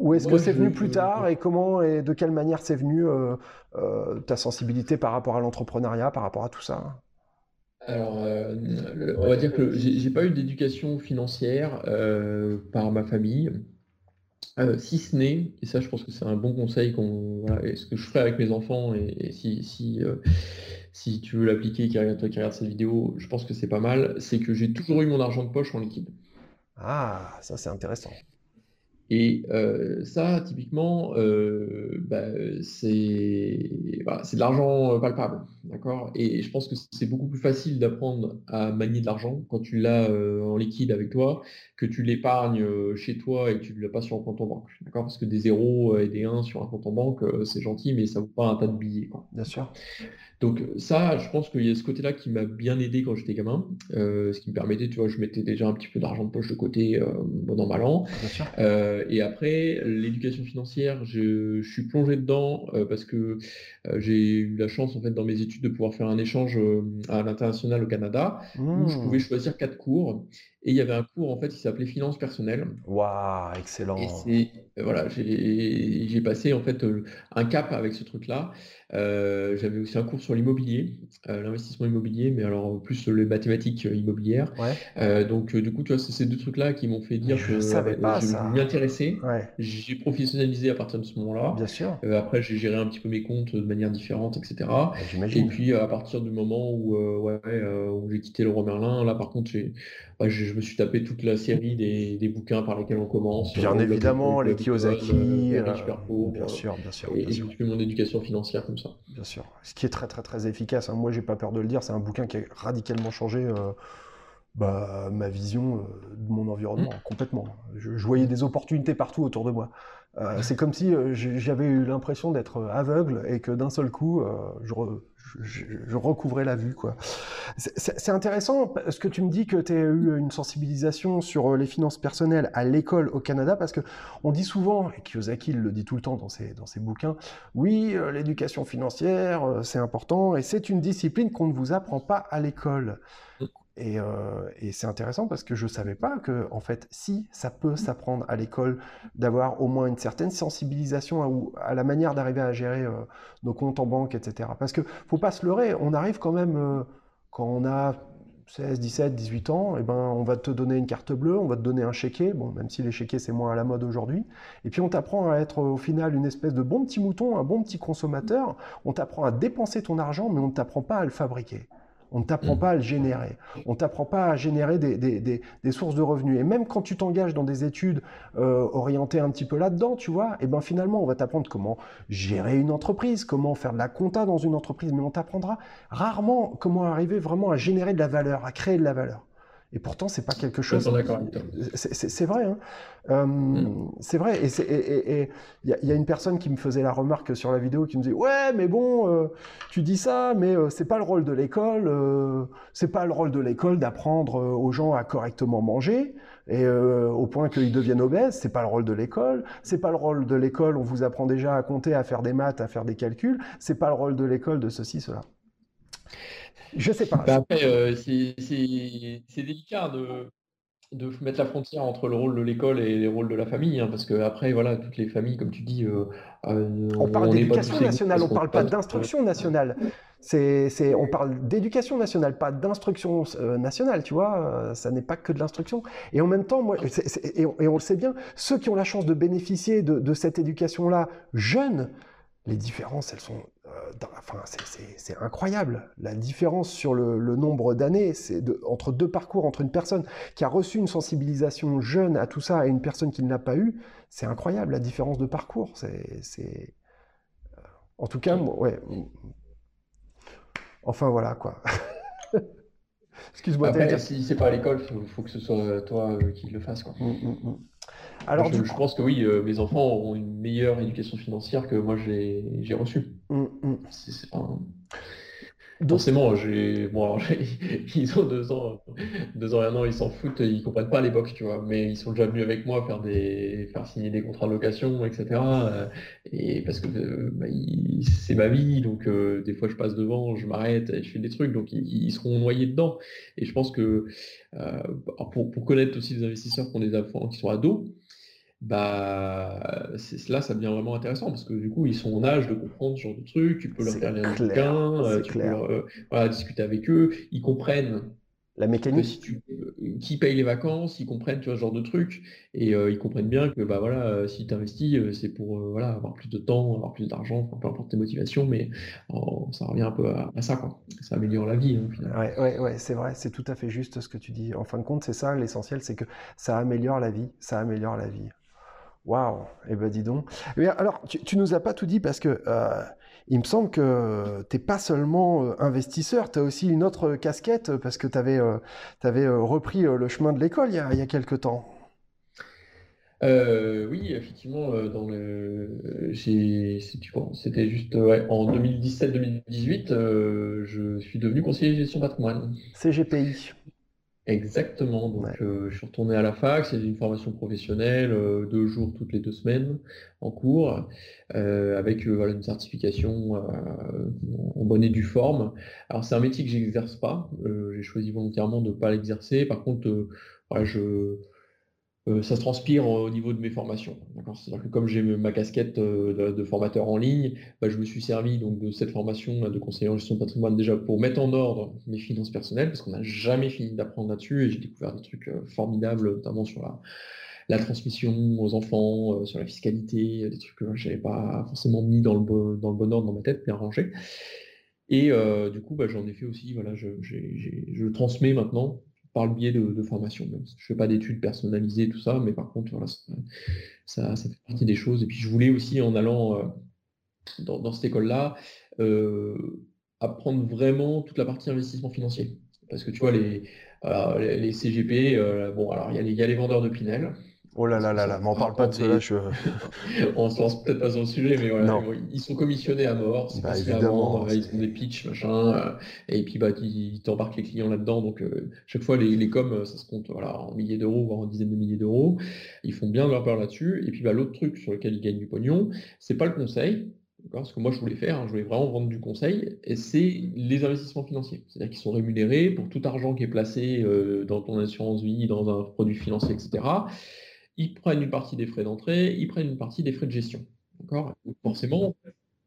Ou est-ce que c'est venu plus tard et comment et de quelle manière c'est venu euh, euh, ta sensibilité par rapport à l'entrepreneuriat, par rapport à tout ça? Alors, euh, on va dire que j'ai pas eu d'éducation financière par ma famille, si ce n'est, et ça je pense que c'est un bon conseil qu'on, ce que je ferai avec mes enfants et, si, si, si tu veux l'appliquer, qui regarde, toi qui regarde cette vidéo, je pense que c'est pas mal, c'est que j'ai toujours eu mon argent de poche en liquide. Ah, ça c'est intéressant. Et euh, ça, typiquement, euh, bah, c'est de l'argent palpable, d'accord? Et je pense que c'est beaucoup plus facile d'apprendre à manier de l'argent quand tu l'as euh, en liquide avec toi que tu l'épargnes chez toi et que tu ne l'as pas sur un compte en banque, d'accord? Parce que des zéros et des 1 sur un compte en banque, c'est gentil, mais ça ne vaut pas un tas de billets, Bien sûr. Donc ça, je pense qu'il y a ce côté-là qui m'a bien aidé quand j'étais gamin, ce qui me permettait, tu vois, je mettais déjà un petit peu d'argent de poche de côté pendant mal an. Bien sûr et après, l'éducation financière, je, suis plongé dedans euh, parce que euh, j'ai eu la chance, en fait, dans mes études, de pouvoir faire un échange euh, à l'international au Canada, où je pouvais mmh. choisir quatre cours. Et il y avait un cours, en fait, qui s'appelait Finance personnelle. Waouh, excellent. Et voilà, j'ai passé, en fait, un cap avec ce truc-là. J'avais aussi un cours sur l'immobilier, l'investissement immobilier, mais alors plus les mathématiques immobilières. donc, du coup, tu vois, c'est ces deux trucs-là qui m'ont fait dire je que savais pas, je m'y intéressais. J'ai professionnalisé à partir de ce moment-là. Bien sûr. après, j'ai géré un petit peu mes comptes de manière différente, etc. Et puis, à partir du moment où, ouais, où j'ai quitté le roi Merlin, là, par contre, j'ai je, me suis tapé toute la série des, bouquins par lesquels on commence. Bien évidemment, les Kiyosaki, euh, bien sûr, bien sûr. Et, j'ai fait mon éducation financière comme ça. Bien sûr. Ce qui est très très très efficace. Hein. Moi, j'ai pas peur de le dire. C'est un bouquin qui a radicalement changé. Bah, ma vision euh, de mon environnement, mmh. complètement. Je, voyais des opportunités partout autour de moi. Euh, c'est comme si euh, j'avais eu l'impression d'être aveugle et que d'un seul coup, je, je, recouvrais la vue. quoi. C'est intéressant parce que tu me dis que tu as eu une sensibilisation sur les finances personnelles à l'école au Canada, parce que on dit souvent, et Kiyosaki le dit tout le temps dans ses, dans ses bouquins, oui, l'éducation financière, c'est important, et c'est une discipline qu'on ne vous apprend pas à l'école. Euh, et, c'est intéressant parce que je ne savais pas que, en fait, si ça peut s'apprendre à l'école d'avoir au moins une certaine sensibilisation à, la manière d'arriver à gérer euh, nos comptes en banque, etc. Parce que faut pas se leurrer, on arrive quand même, euh, quand on a 16, 17, 18 ans, eh ben, on va te donner une carte bleue, on va te donner un chéquier, bon, même si les chéquiers c'est moins à la mode aujourd'hui, et puis on t'apprend à être au final une espèce de bon petit mouton, un bon petit consommateur, on t'apprend à dépenser ton argent, mais on ne t'apprend pas à le fabriquer. On ne t'apprend mm. pas à le générer. On ne t'apprend pas à générer des, sources de revenus. Et même quand tu t'engages dans des études euh, orientées un petit peu là-dedans, tu vois, et eh ben finalement, on va t'apprendre comment gérer une entreprise, comment faire de la compta dans une entreprise, mais on t'apprendra rarement comment arriver vraiment à générer de la valeur, à créer de la valeur. Et pourtant, c'est pas quelque chose. C'est vrai. Hein. Euh, mm. C'est vrai. Et il y, a une personne qui me faisait la remarque sur la vidéo qui me disait Ouais, mais bon, euh, tu dis ça, mais euh, c'est pas le rôle de l'école. c'est pas le rôle de l'école d'apprendre aux gens à correctement manger et au point qu'ils deviennent obèses. C'est pas le rôle de l'école. C'est pas le rôle de l'école. On vous apprend déjà à compter, à faire des maths, à faire des calculs. C'est pas le rôle de l'école de ceci, cela. Je sais pas. Bah, après, euh, c'est délicat de, de mettre la frontière entre le rôle de l'école et les rôles de la famille, hein, parce que après, voilà, toutes les familles, comme tu dis, euh, euh, on parle d'éducation nationale, on parle pas d'instruction nationale. C'est, on parle d'éducation nationale, pas d'instruction nationale, tu vois. ça n'est pas que de l'instruction. Et en même temps, moi, et, on, le sait bien, ceux qui ont la chance de bénéficier de, de cette éducation-là, jeunes, les différences, elles sont enfin, c'est incroyable. La différence sur le, nombre d'années, c'est entre deux parcours, entre une personne qui a reçu une sensibilisation jeune à tout ça et une personne qui ne l'a pas eu, c'est incroyable la différence de parcours. C'est, en tout cas, ouais. Enfin voilà quoi. Excuse-moi. Après, si c'est pas à l'école, il faut, que ce soit toi euh, qui le fasse. Quoi. Mmh, mmh, mmh. Alors, je, pense que oui, euh, mes enfants auront une meilleure éducation financière que moi j'ai reçue. Mmh, Forcément, j'ai, bon, ils ont deux ans, deux ans et un an, ils s'en foutent, ils comprennent pas l'époque, tu vois, mais ils sont déjà venus avec moi faire des, faire signer des contrats de location, etc. Euh, et parce que euh, bah, c'est ma vie, donc des fois je passe devant, je m'arrête, je fais des trucs, donc ils, seront noyés dedans. Et je pense que pour, connaître aussi des investisseurs qui ont des enfants qui sont ados, bah, là, ça devient vraiment intéressant parce que du coup, ils sont en âge de comprendre ce genre de trucs. Tu peux leur faire des bouquins, euh, tu peux euh, discuter avec eux. Ils comprennent la mécanique. Euh, qui paye les vacances, ils comprennent tu vois, ce genre de trucs. Et ils comprennent bien que bah, voilà, si tu investis, c'est pour voilà, avoir plus de temps, avoir plus d'argent, peu importe tes motivations, mais ça revient un peu à, ça. Quoi. Ça améliore la vie. Hein, ouais, ouais, ouais, c'est vrai, c'est tout à fait juste ce que tu dis. En fin de compte, c'est ça l'essentiel, c'est que ça améliore la vie. Ça améliore la vie. Waouh, eh ben dis donc. Eh alors, tu, tu, nous as pas tout dit parce que euh, il me semble que tu n'es pas seulement euh, investisseur, tu as aussi une autre casquette parce que tu avais, euh, avais repris le chemin de l'école il, y a, il y a quelques temps. oui, effectivement, dans le, c'était juste en 2017-2018, je suis devenu conseiller de gestion patrimoine. CGPI. Exactement. Donc, euh, je suis retourné à la fac, c'est une formation professionnelle, euh, deux jours toutes les deux semaines en cours, euh, avec voilà, une certification en bonne et due forme. Alors, c'est un métier que j'exerce pas. j'ai choisi volontairement de ne pas l'exercer. Par contre, je, euh, ça se transpire au niveau de mes formations. C'est-à-dire que comme j'ai ma casquette euh, de, formateur en ligne, bah, je me suis servi donc de cette formation de conseiller en gestion de patrimoine déjà pour mettre en ordre mes finances personnelles, parce qu'on n'a jamais fini d'apprendre là-dessus et j'ai découvert des trucs euh, formidables, notamment sur la, transmission aux enfants, sur la fiscalité, des trucs que je n'avais pas forcément mis dans le, bon, dans le bon ordre dans ma tête, bien rangé. Et du coup, bah, j'en ai fait aussi, voilà, je, je transmets maintenant par le biais de, formation. je ne fais pas d'études personnalisées, tout ça, mais par contre, ça, fait partie des choses. Et puis, je voulais aussi, en allant euh, dans, cette école-là, euh, apprendre vraiment toute la partie investissement financier. Parce que tu vois, les, les, CGP, bon, alors il y, a les vendeurs de Pinel, Oh là là là là, m'en parle pas de cela. Je... on se lance peut-être pas sur le sujet, mais voilà, ils sont commissionnés à mort. C'est bah, évidemment, ils ont des pitchs, machin, euh, et puis bah, ils t'embarquent les clients là-dedans. Donc euh, chaque fois, les, les coms, ça se compte voilà, en milliers d'euros, voire en dizaines de milliers d'euros. Ils font bien leur peur là-dessus. Et puis bah, l'autre truc sur lequel ils gagnent du pognon, c'est pas le conseil. Ce que moi je voulais faire, hein, je voulais vraiment vendre du conseil, et c'est les investissements financiers. C'est-à-dire qu'ils sont rémunérés pour tout argent qui est placé euh, dans ton assurance vie, dans un produit financier, etc ils prennent une partie des frais d'entrée, ils prennent une partie des frais de gestion. D'accord? Forcément,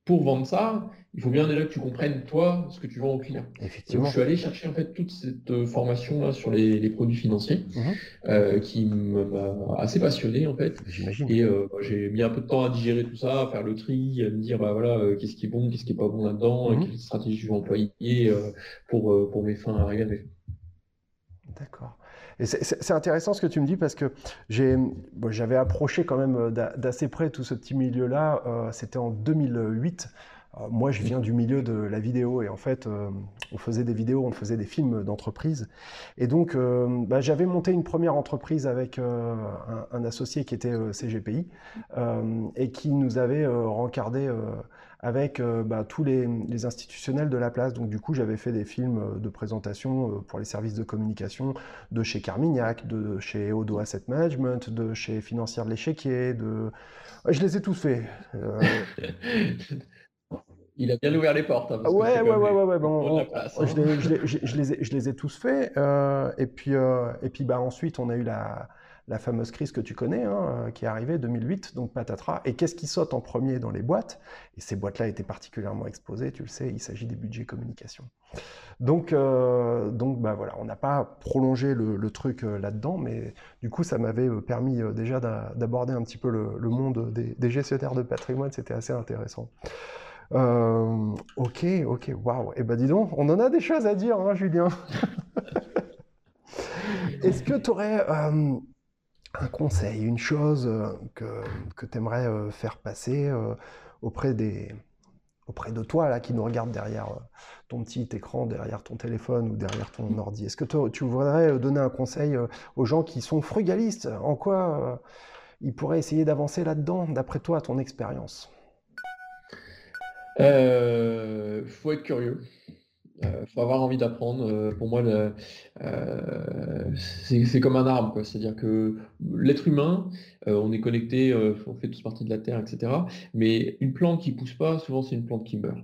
pour vendre ça, il faut bien déjà que tu comprennes, toi, ce que tu vends au client. Effectivement. je suis allé chercher en fait toute cette euh, formation là sur les, produits financiers mhm. euh, qui m'a assez passionné en fait. J'imagine. Et euh, j'ai mis un peu de temps à digérer tout ça, à faire le tri, à me dire bah voilà qu'est-ce qui est bon, qu'est-ce qui est pas bon là-dedans, mhm. quelle stratégie je vais employer pour, pour mes fins à regarder. D'accord. Et c'est intéressant ce que tu me dis parce que j'avais approché quand même euh, d'assez près tout ce petit milieu-là. Euh, c'était en 2008. Euh, moi, je viens du milieu de la vidéo et en fait, on faisait des vidéos, on faisait des films d'entreprise. Et donc, bah, j'avais monté une première entreprise avec un, associé qui était CGPI et qui nous avait rencardé avec euh, bah, tous les, institutionnels de la place. Donc du coup, j'avais fait des films euh, de présentation euh, pour les services de communication de chez Carmignac, de chez Odo Asset Management, de chez Financière de l'Échiquier. Je les ai tous faits. Il a bien ouvert les portes. Hein, ouais, ouais, ouais, ouais, bon, je, les, ai tous faits. et puis, et puis bah, ensuite, on a eu la, la fameuse crise que tu connais, hein, euh, qui est arrivée 2008, donc patatras. Et qu'est-ce qui saute en premier dans les boîtes? Et ces boîtes-là étaient particulièrement exposées, tu le sais, il s'agit des budgets communication. Donc, euh, donc bah voilà, on n'a pas prolongé le, truc euh, là-dedans, mais du coup, ça m'avait permis déjà d'aborder un petit peu le, monde des, gestionnaires de patrimoine, c'était assez intéressant. Ok, ok, waouh. Et eh ben dis donc, on en a des choses à dire, hein, Julien. Est-ce que tu aurais un conseil, une chose euh, que, que tu aimerais euh, faire passer euh, auprès, des, auprès de toi là, qui nous regarde derrière ton petit écran, derrière ton téléphone ou derrière ton ordi? Est-ce que tu voudrais donner un conseil aux gens qui sont frugalistes? En quoi ils pourraient essayer d'avancer là-dedans, d'après toi, à ton expérience? Il faut être curieux. Il euh, faut avoir envie d'apprendre. Euh, pour moi, euh, c'est comme un arbre, C'est-à-dire que l'être humain, on est connecté, on fait tous partie de la Terre, etc. Mais une plante qui pousse pas, souvent c'est une plante qui meurt.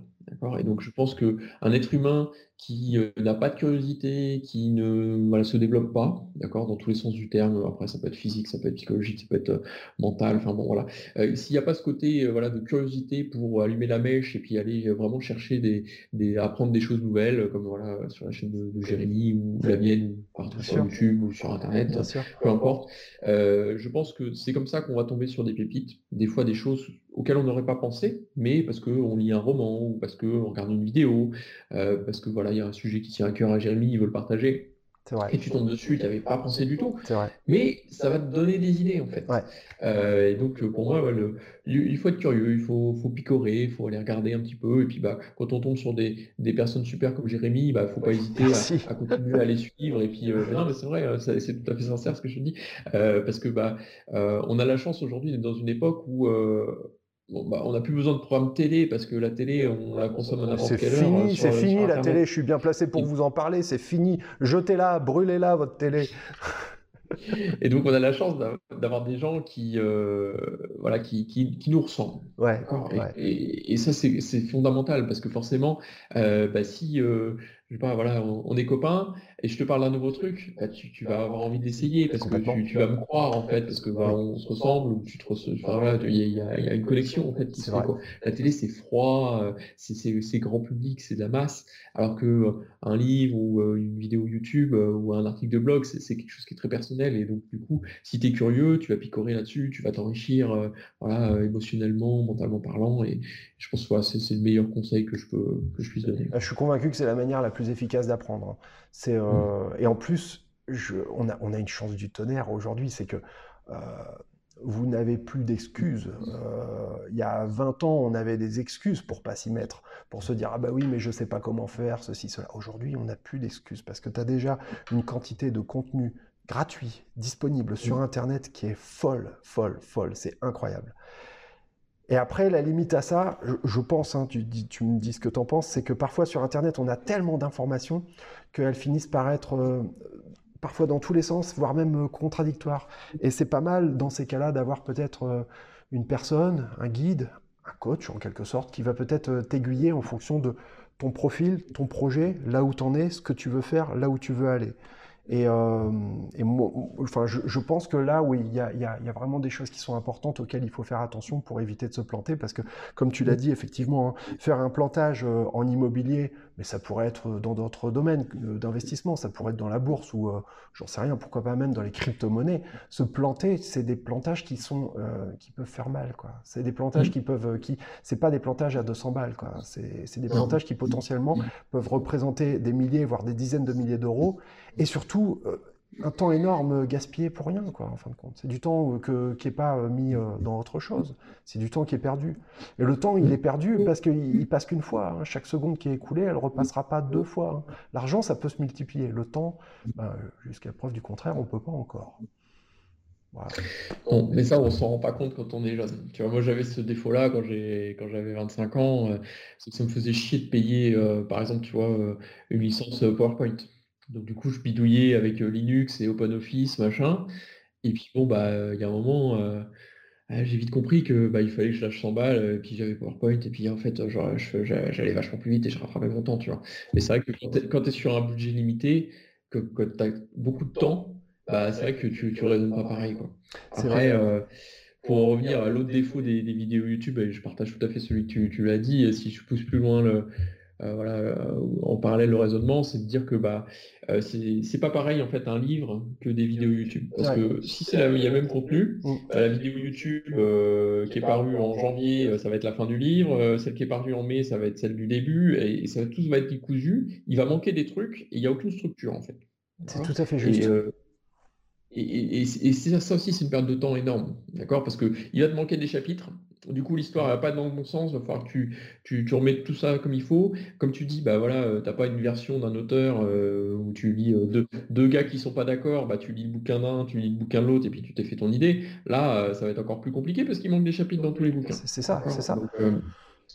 Et donc je pense qu'un être humain qui euh, n'a pas de curiosité, qui ne se développe pas, d'accord, dans tous les sens du terme. Après, ça peut être physique, ça peut être psychologique, ça peut être euh, mental. Enfin bon, voilà. Euh, s'il n'y a pas ce côté, voilà, de curiosité pour allumer la mèche et puis aller vraiment chercher des, apprendre des choses nouvelles, comme voilà sur la chaîne de, Jérémy ou la mienne, ou partout sur YouTube ou sur Internet, peu importe. je pense que c'est comme ça qu'on va tomber sur des pépites, des fois des choses auxquelles on n'aurait pas pensé, mais parce qu'on lit un roman ou parce qu'on regarde une vidéo, parce que voilà il y a un sujet qui tient à cœur à Jérémy, il veut le partager. Et tu tombes dessus, tu n'avais pas pensé du tout. Mais ça va te donner des idées, en fait. Euh, et donc, pour moi, il faut être curieux, il faut, picorer, il faut aller regarder un petit peu. Et puis, bah, quand on tombe sur des, personnes super comme Jérémy, il bah, ne faut pas hésiter à, continuer à les suivre. Et puis, euh, non, mais c'est vrai, c'est tout à fait sincère ce que je dis. Euh, parce que bah, on a la chance aujourd'hui d'être dans une époque où bah, on n'a plus besoin de programme télé parce que la télé, on la consomme à n'importe quelle heure. Hein, c'est fini, la télé. Je suis bien placé pour vous en parler. C'est fini. Jetez-la, brûlez-la, votre télé. Et donc, on a la chance d'avoir des gens qui, euh, voilà, qui, qui, nous ressemblent. Ouais, et, ça, c'est fondamental parce que forcément, euh, bah, si euh, voilà, on, est copains et je te parle d'un nouveau truc, bah, tu, vas avoir envie d'essayer parce que tu, vas me croire en fait, parce que bah, on se ressemble ou tu te il y, a une connexion en fait qui se fait, La télé c'est froid, euh, c'est grand public, c'est de la masse, alors que euh, un livre ou euh, une vidéo YouTube ou un article de blog, c'est quelque chose qui est très personnel et donc du coup, si tu es curieux, tu vas picorer là-dessus, tu vas t'enrichir voilà, émotionnellement, mentalement parlant et je pense que c'est le meilleur conseil que je peux que je puisse donner. Je suis convaincu que c'est la manière la plus efficace d'apprendre. C'est euh, mm. et en plus, je, on, a, on a une chance du tonnerre aujourd'hui, c'est que euh, vous n'avez plus d'excuses. Euh, il y a 20 ans, on avait des excuses pour pas s'y mettre, pour se dire ah bah oui, mais je sais pas comment faire ceci cela. Aujourd'hui, on n'a plus d'excuses parce que tu as déjà une quantité de contenu gratuit disponible sur internet qui est folle, folle, folle, c'est incroyable. Et après, la limite à ça, je, pense, hein, tu, me dis ce que tu en penses, c'est que parfois sur Internet, on a tellement d'informations qu'elles finissent par être euh, parfois dans tous les sens, voire même euh, contradictoires. Et c'est pas mal dans ces cas-là d'avoir peut-être euh, une personne, un guide, un coach en quelque sorte, qui va peut-être t'aiguiller en fonction de ton profil, ton projet, là où tu en es, ce que tu veux faire, là où tu veux aller. Et, euh, moi, enfin, je, pense que là, oui, il y a, y a, vraiment des choses qui sont importantes auxquelles il faut faire attention pour éviter de se planter, parce que, comme tu l'as dit, effectivement, hein, faire un plantage euh, en immobilier, mais ça pourrait être dans d'autres domaines euh, d'investissement, ça pourrait être dans la bourse ou, j'en sais rien, pourquoi pas même dans les crypto-monnaies. Se planter, c'est des plantages qui sont, qui peuvent faire mal, quoi. C'est des plantages mmh. qui peuvent, qui, c'est pas des plantages à 200 balles, quoi. C'est des plantages qui potentiellement peuvent représenter des milliers, voire des dizaines de milliers d'euros, et surtout euh, un temps énorme gaspillé pour rien, quoi, en fin de compte. C'est du temps que, qui n'est pas euh, mis euh, dans autre chose. C'est du temps qui est perdu. Et le temps, il est perdu parce qu'il passe qu'une fois. Hein. Chaque seconde qui est écoulée, elle ne repassera pas deux fois. Hein. L'argent, ça peut se multiplier. Le temps, ben, jusqu'à preuve du contraire, on ne peut pas encore. mais ça, on s'en rend pas compte quand on est jeune. Tu vois, moi, j'avais ce défaut-là quand j'ai quand j'avais 25 ans. ça me faisait chier de payer, par exemple, tu vois, une licence PowerPoint. Donc du coup, je bidouillais avec euh, Linux et OpenOffice, machin. Et puis bon, bah, il y a un moment, euh, ah, j'ai vite compris que bah, il fallait que je lâche 100 balles, et puis j'avais PowerPoint, et puis en fait, genre, j'allais vachement plus vite et je rattrapais mon temps, tu vois. Mais c'est vrai que quand tu es, sur un budget limité, que, tu as beaucoup de temps, bah, c'est vrai que tu ne raisonnes pas pareil, quoi. Après, euh, pour en revenir à l'autre défaut des, vidéos YouTube, je partage tout à fait celui que tu, tu l'as dit, si je pousse plus loin le, euh, voilà, euh, en parallèle le raisonnement, c'est de dire que bah euh, c'est pas pareil en fait un livre que des vidéos YouTube. Parce que si c'est il y a même contenu, mm. la vidéo YouTube qui est parue en janvier, ça va être la fin du livre, celle qui est parue en mai, ça va être celle du début, et, ça va tout va être décousu. Il va manquer des trucs et il n'y a aucune structure en fait. C'est tout à fait juste. Et, et, ça, aussi, c'est une perte de temps énorme, d'accord? Parce qu'il va te manquer des chapitres, du coup, l'histoire n'a pas dans le bon sens, il va falloir que tu, tu, tu, remettes tout ça comme il faut. Comme tu dis, bah voilà, euh, t'as pas une version d'un auteur euh, où tu lis euh, deux, deux, gars qui sont pas d'accord, bah tu lis le bouquin d'un, tu lis le bouquin de l'autre, et puis tu t'es fait ton idée. Là, ça va être encore plus compliqué parce qu'il manque des chapitres dans tous les bouquins. C'est ça, c'est ça.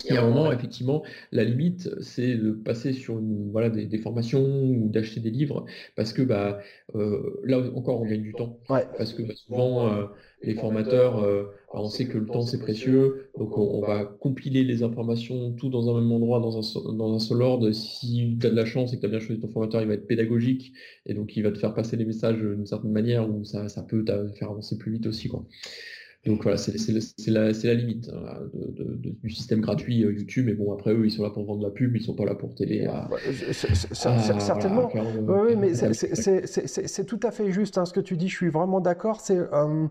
Il y a un moment, effectivement, la limite, c'est de passer sur voilà, des, formations ou d'acheter des livres, parce que bah, euh, là encore, on gagne du temps. Parce que bah, souvent, euh, les formateurs, euh, bah, on sait que le temps, c'est précieux, donc on, va compiler les informations tout dans un même endroit, dans un, dans un seul ordre. Si tu as de la chance et que tu as bien choisi ton formateur, il va être pédagogique, et donc il va te faire passer les messages d'une certaine manière, où ça, ça peut te faire avancer plus vite aussi. Quoi. Donc voilà, c'est la, la, limite hein, du système gratuit euh, YouTube. Mais bon, après, eux, ils sont là pour vendre la pub, ils sont pas là pour télé. À, certainement. oui, mais c'est tout à fait juste hein, ce que tu dis. Je suis vraiment d'accord. C'est. Euh,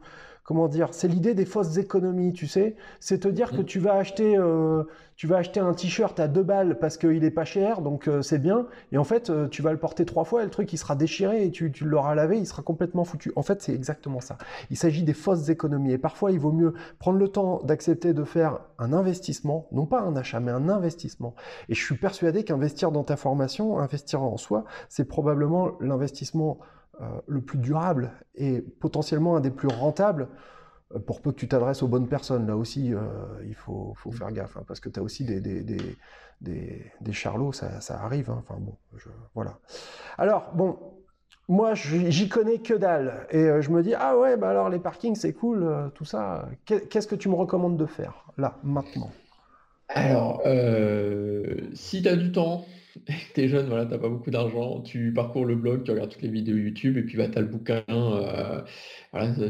comment dire, c'est l'idée des fausses économies, tu sais. C'est te dire que mm. tu vas acheter, euh, tu vas acheter un t-shirt à deux balles parce qu'il est pas cher, donc euh, c'est bien. Et en fait, euh, tu vas le porter trois fois et le truc il sera déchiré et tu, tu l'auras lavé, il sera complètement foutu. En fait, c'est exactement ça. Il s'agit des fausses économies. Et parfois, il vaut mieux prendre le temps d'accepter de faire un investissement, non pas un achat, mais un investissement. Et je suis persuadé qu'investir dans ta formation, investir en soi, c'est probablement l'investissement le plus durable et potentiellement un des plus rentables, euh, pour peu que tu t'adresses aux bonnes personnes. Là aussi, euh, il faut, faire gaffe, hein, parce que tu as aussi des, des, des, charlots, ça, arrive. Hein. Enfin bon, voilà. Alors, bon, moi, j'y connais que dalle. Et je me dis, ah ouais, bah alors les parkings, c'est cool, tout ça. Qu'est-ce que tu me recommandes de faire, là, maintenant? Alors, si tu as du temps, t'es jeune, voilà, t'as pas beaucoup d'argent, tu parcours le blog, tu regardes toutes les vidéos YouTube, et puis bah, tu as le bouquin euh,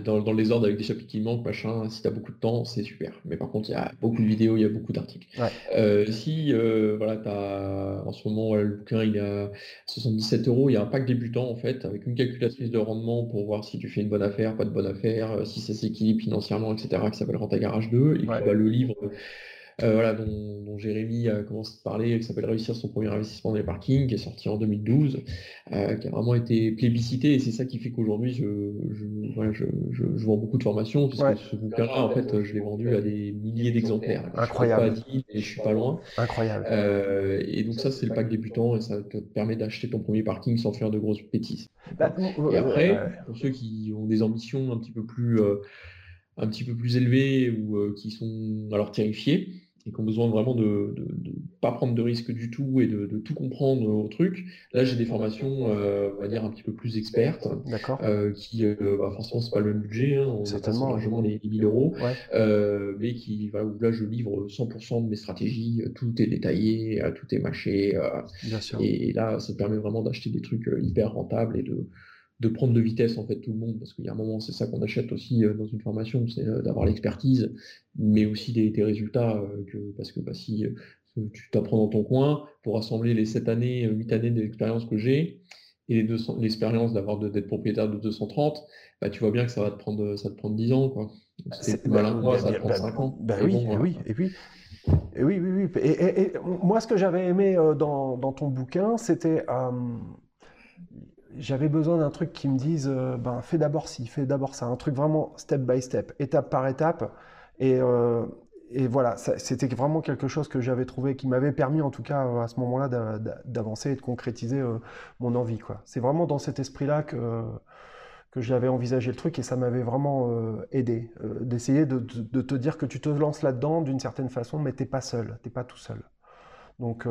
dans, dans, les ordres avec des chapitres qui manquent, machin. Si tu as beaucoup de temps, c'est super. Mais par contre, il y a beaucoup de vidéos, il y a beaucoup d'articles. Euh, si euh, voilà, as, en ce moment, le bouquin il à 77 euros, il y a un pack débutant en fait, avec une calculatrice de rendement pour voir si tu fais une bonne affaire, pas de bonne affaire, si ça s'équilibre financièrement, etc., qui s'appelle Renta Garage 2. Et puis bah, le livre voilà, dont, Jérémy a commencé à parler, qui s'appelle Réussir son premier investissement dans les parkings, qui est sorti en 2012, qui a vraiment été plébiscité, et c'est ça qui fait qu'aujourd'hui, je, je, vends beaucoup de formations, puisque ce bouquin-là, en fait, je l'ai vendu à des milliers d'exemplaires. Incroyable. Je suis pas et je suis pas loin. Incroyable. et donc ça, c'est le pack débutant, et ça te permet d'acheter ton premier parking sans faire de grosses bêtises. Bah, et après, pour ceux qui ont des ambitions un petit peu plus un petit peu plus élevés ou euh, qui sont alors terrifiés et qui ont besoin vraiment de ne pas prendre de risques du tout et de, tout comprendre au truc. Là, j'ai des formations, euh, on va dire, un petit peu plus expertes, euh, qui, bah, forcément, c'est pas le même budget, hein, on Certainement. largement les 1000 euros, mais qui, voilà, où là, je livre 100% de mes stratégies, tout est détaillé, tout est mâché, et là, ça permet vraiment d'acheter des trucs hyper rentables et de de prendre de vitesse en fait tout le monde, parce qu'il y a un moment, c'est ça qu'on achète aussi euh, dans une formation, c'est euh, d'avoir l'expertise, mais aussi des, résultats, euh, que, parce que bah, si tu t'apprends dans ton coin, pour rassembler les 7 années, 8 années d'expérience que j'ai, et l'expérience d'avoir d'être propriétaire de 230, bah, tu vois bien que ça va te prendre, ça te prendre 10 ans. Quoi. C'est malin, moi, ça te prend 5 ans. Bah, oui, et oui, et puis. Et oui, oui, oui. Et, moi, ce que j'avais aimé dans, dans, ton bouquin, c'était j'avais besoin d'un truc qui me dise, euh, ben, fais d'abord ci, fais d'abord ça, un truc vraiment step by step, étape par étape. Et, euh, et voilà, c'était vraiment quelque chose que j'avais trouvé, qui m'avait permis en tout cas euh, à ce moment-là d'avancer et de concrétiser mon envie. C'est vraiment dans cet esprit-là que, que j'avais envisagé le truc et ça m'avait vraiment aidé, d'essayer de, de, te dire que tu te lances là-dedans d'une certaine façon, mais t'es pas seul, t'es pas tout seul. Donc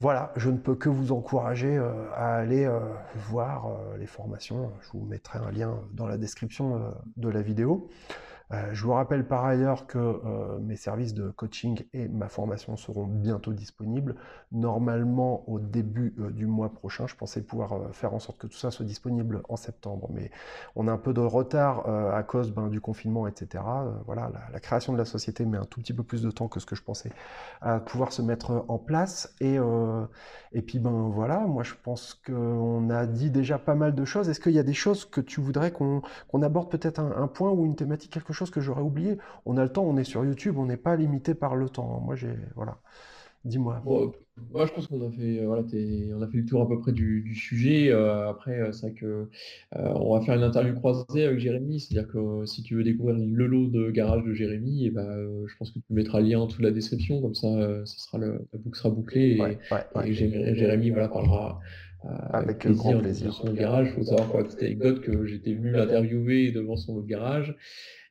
voilà, je ne peux que vous encourager euh, à aller euh, voir euh, les formations. Je vous mettrai un lien dans la description de la vidéo. Euh, je vous rappelle par ailleurs que euh, mes services de coaching et ma formation seront bientôt disponibles. Normalement au début euh, du mois prochain, je pensais pouvoir faire en sorte que tout ça soit disponible en septembre, mais on a un peu de retard à cause ben, du confinement, etc. voilà, la, création de la société met un tout petit peu plus de temps que ce que je pensais à pouvoir se mettre en place. Et, et puis ben voilà, moi je pense qu'on a dit déjà pas mal de choses. Est-ce qu'il y a des choses que tu voudrais qu'on aborde peut-être un, un point ou une thématique, quelque chose que j'aurais oublié. On a le temps, on est sur YouTube, on n'est pas limité par le temps. Moi, j'ai. Voilà. Dis-moi. moi, je pense qu'on a fait, euh, voilà, on a fait le tour à peu près du, sujet. Euh, après, euh, c'est que on va faire une interview croisée avec Jérémy. C'est-à-dire que si tu veux découvrir le lot de garage de Jérémy, et eh ben, je pense que tu mettras le lien en dessous de la description. Comme ça, ça sera le, la boucle sera bouclée et, Jérémy, voilà, parlera. avec grand plaisir. De son garage, il faut savoir la petite anecdote que j'étais venu l'interviewer devant son garage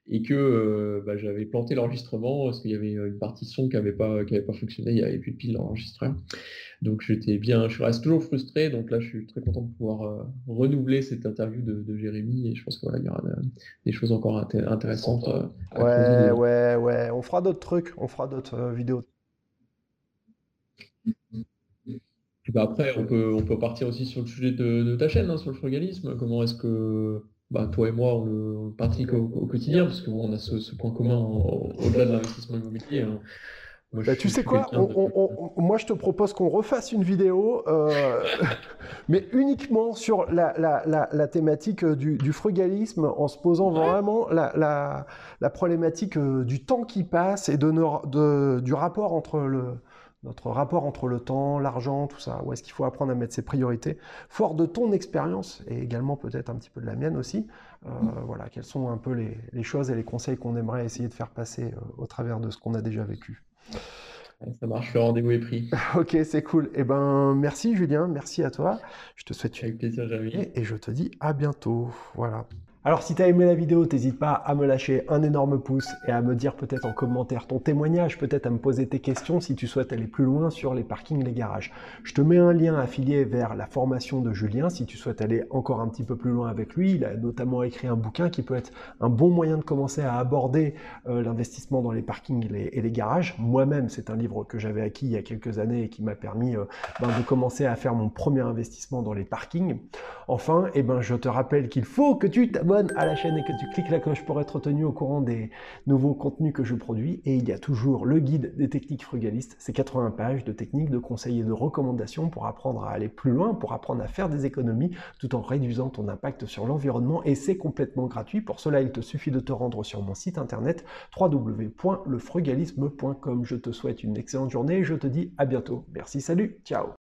et que euh, bah, j'avais planté l'enregistrement parce qu'il y avait une partie son qui n'avait pas, qui avait pas fonctionné, il n'y avait plus de pile dans l'enregistreur. Donc j'étais bien, je reste toujours frustré, donc là je suis très content de pouvoir euh, renouveler cette interview de, Jérémy et je pense qu'il voilà, y aura des choses encore intéressantes. Euh, ouais, ouais, ouais, on fera d'autres trucs, on fera d'autres vidéos. bah après, on peut, on peut partir aussi sur le sujet de, ta chaîne, hein, sur le frugalisme. Comment est-ce que bah, toi et moi, on le, pratique au, quotidien, parce qu'on a ce, point commun au-delà de l'investissement immobilier. Hein. Bah, tu sais quoi Moi, je te propose qu'on refasse une vidéo, euh, mais uniquement sur la, thématique du, frugalisme, en se posant vraiment la, problématique euh, du temps qui passe et de, du rapport entre le, notre rapport entre le temps, l'argent, tout ça, où est-ce qu'il faut apprendre à mettre ses priorités, fort de ton expérience et également peut-être un petit peu de la mienne aussi, euh, mm. voilà, quelles sont un peu les, choses et les conseils qu'on aimerait essayer de faire passer euh, au travers de ce qu'on a déjà vécu. Ça marche, le rendez-vous est pris. ok, c'est cool. Eh ben, merci Julien, merci à toi. Je te souhaite une... plaisir, Et je te dis à bientôt. Voilà. Alors si tu as aimé la vidéo, n'hésite pas à me lâcher un énorme pouce et à me dire peut-être en commentaire ton témoignage, peut-être à me poser tes questions si tu souhaites aller plus loin sur les parkings, les garages. Je te mets un lien affilié vers la formation de Julien si tu souhaites aller encore un petit peu plus loin avec lui. Il a notamment écrit un bouquin qui peut être un bon moyen de commencer à aborder euh, l'investissement dans les parkings et les, garages. Moi-même, c'est un livre que j'avais acquis il y a quelques années et qui m'a permis euh, ben, de commencer à faire mon premier investissement dans les parkings. Enfin, eh ben, je te rappelle qu'il faut que tu à la chaîne et que tu cliques la cloche pour être tenu au courant des nouveaux contenus que je produis. Et il y a toujours le guide des techniques frugalistes. C'est 80 pages de techniques, de conseils et de recommandations pour apprendre à aller plus loin, pour apprendre à faire des économies tout en réduisant ton impact sur l'environnement. Et c'est complètement gratuit. Pour cela, il te suffit de te rendre sur mon site internet www.lefrugalisme.com. Je te souhaite une excellente journée et je te dis à bientôt. Merci, salut, ciao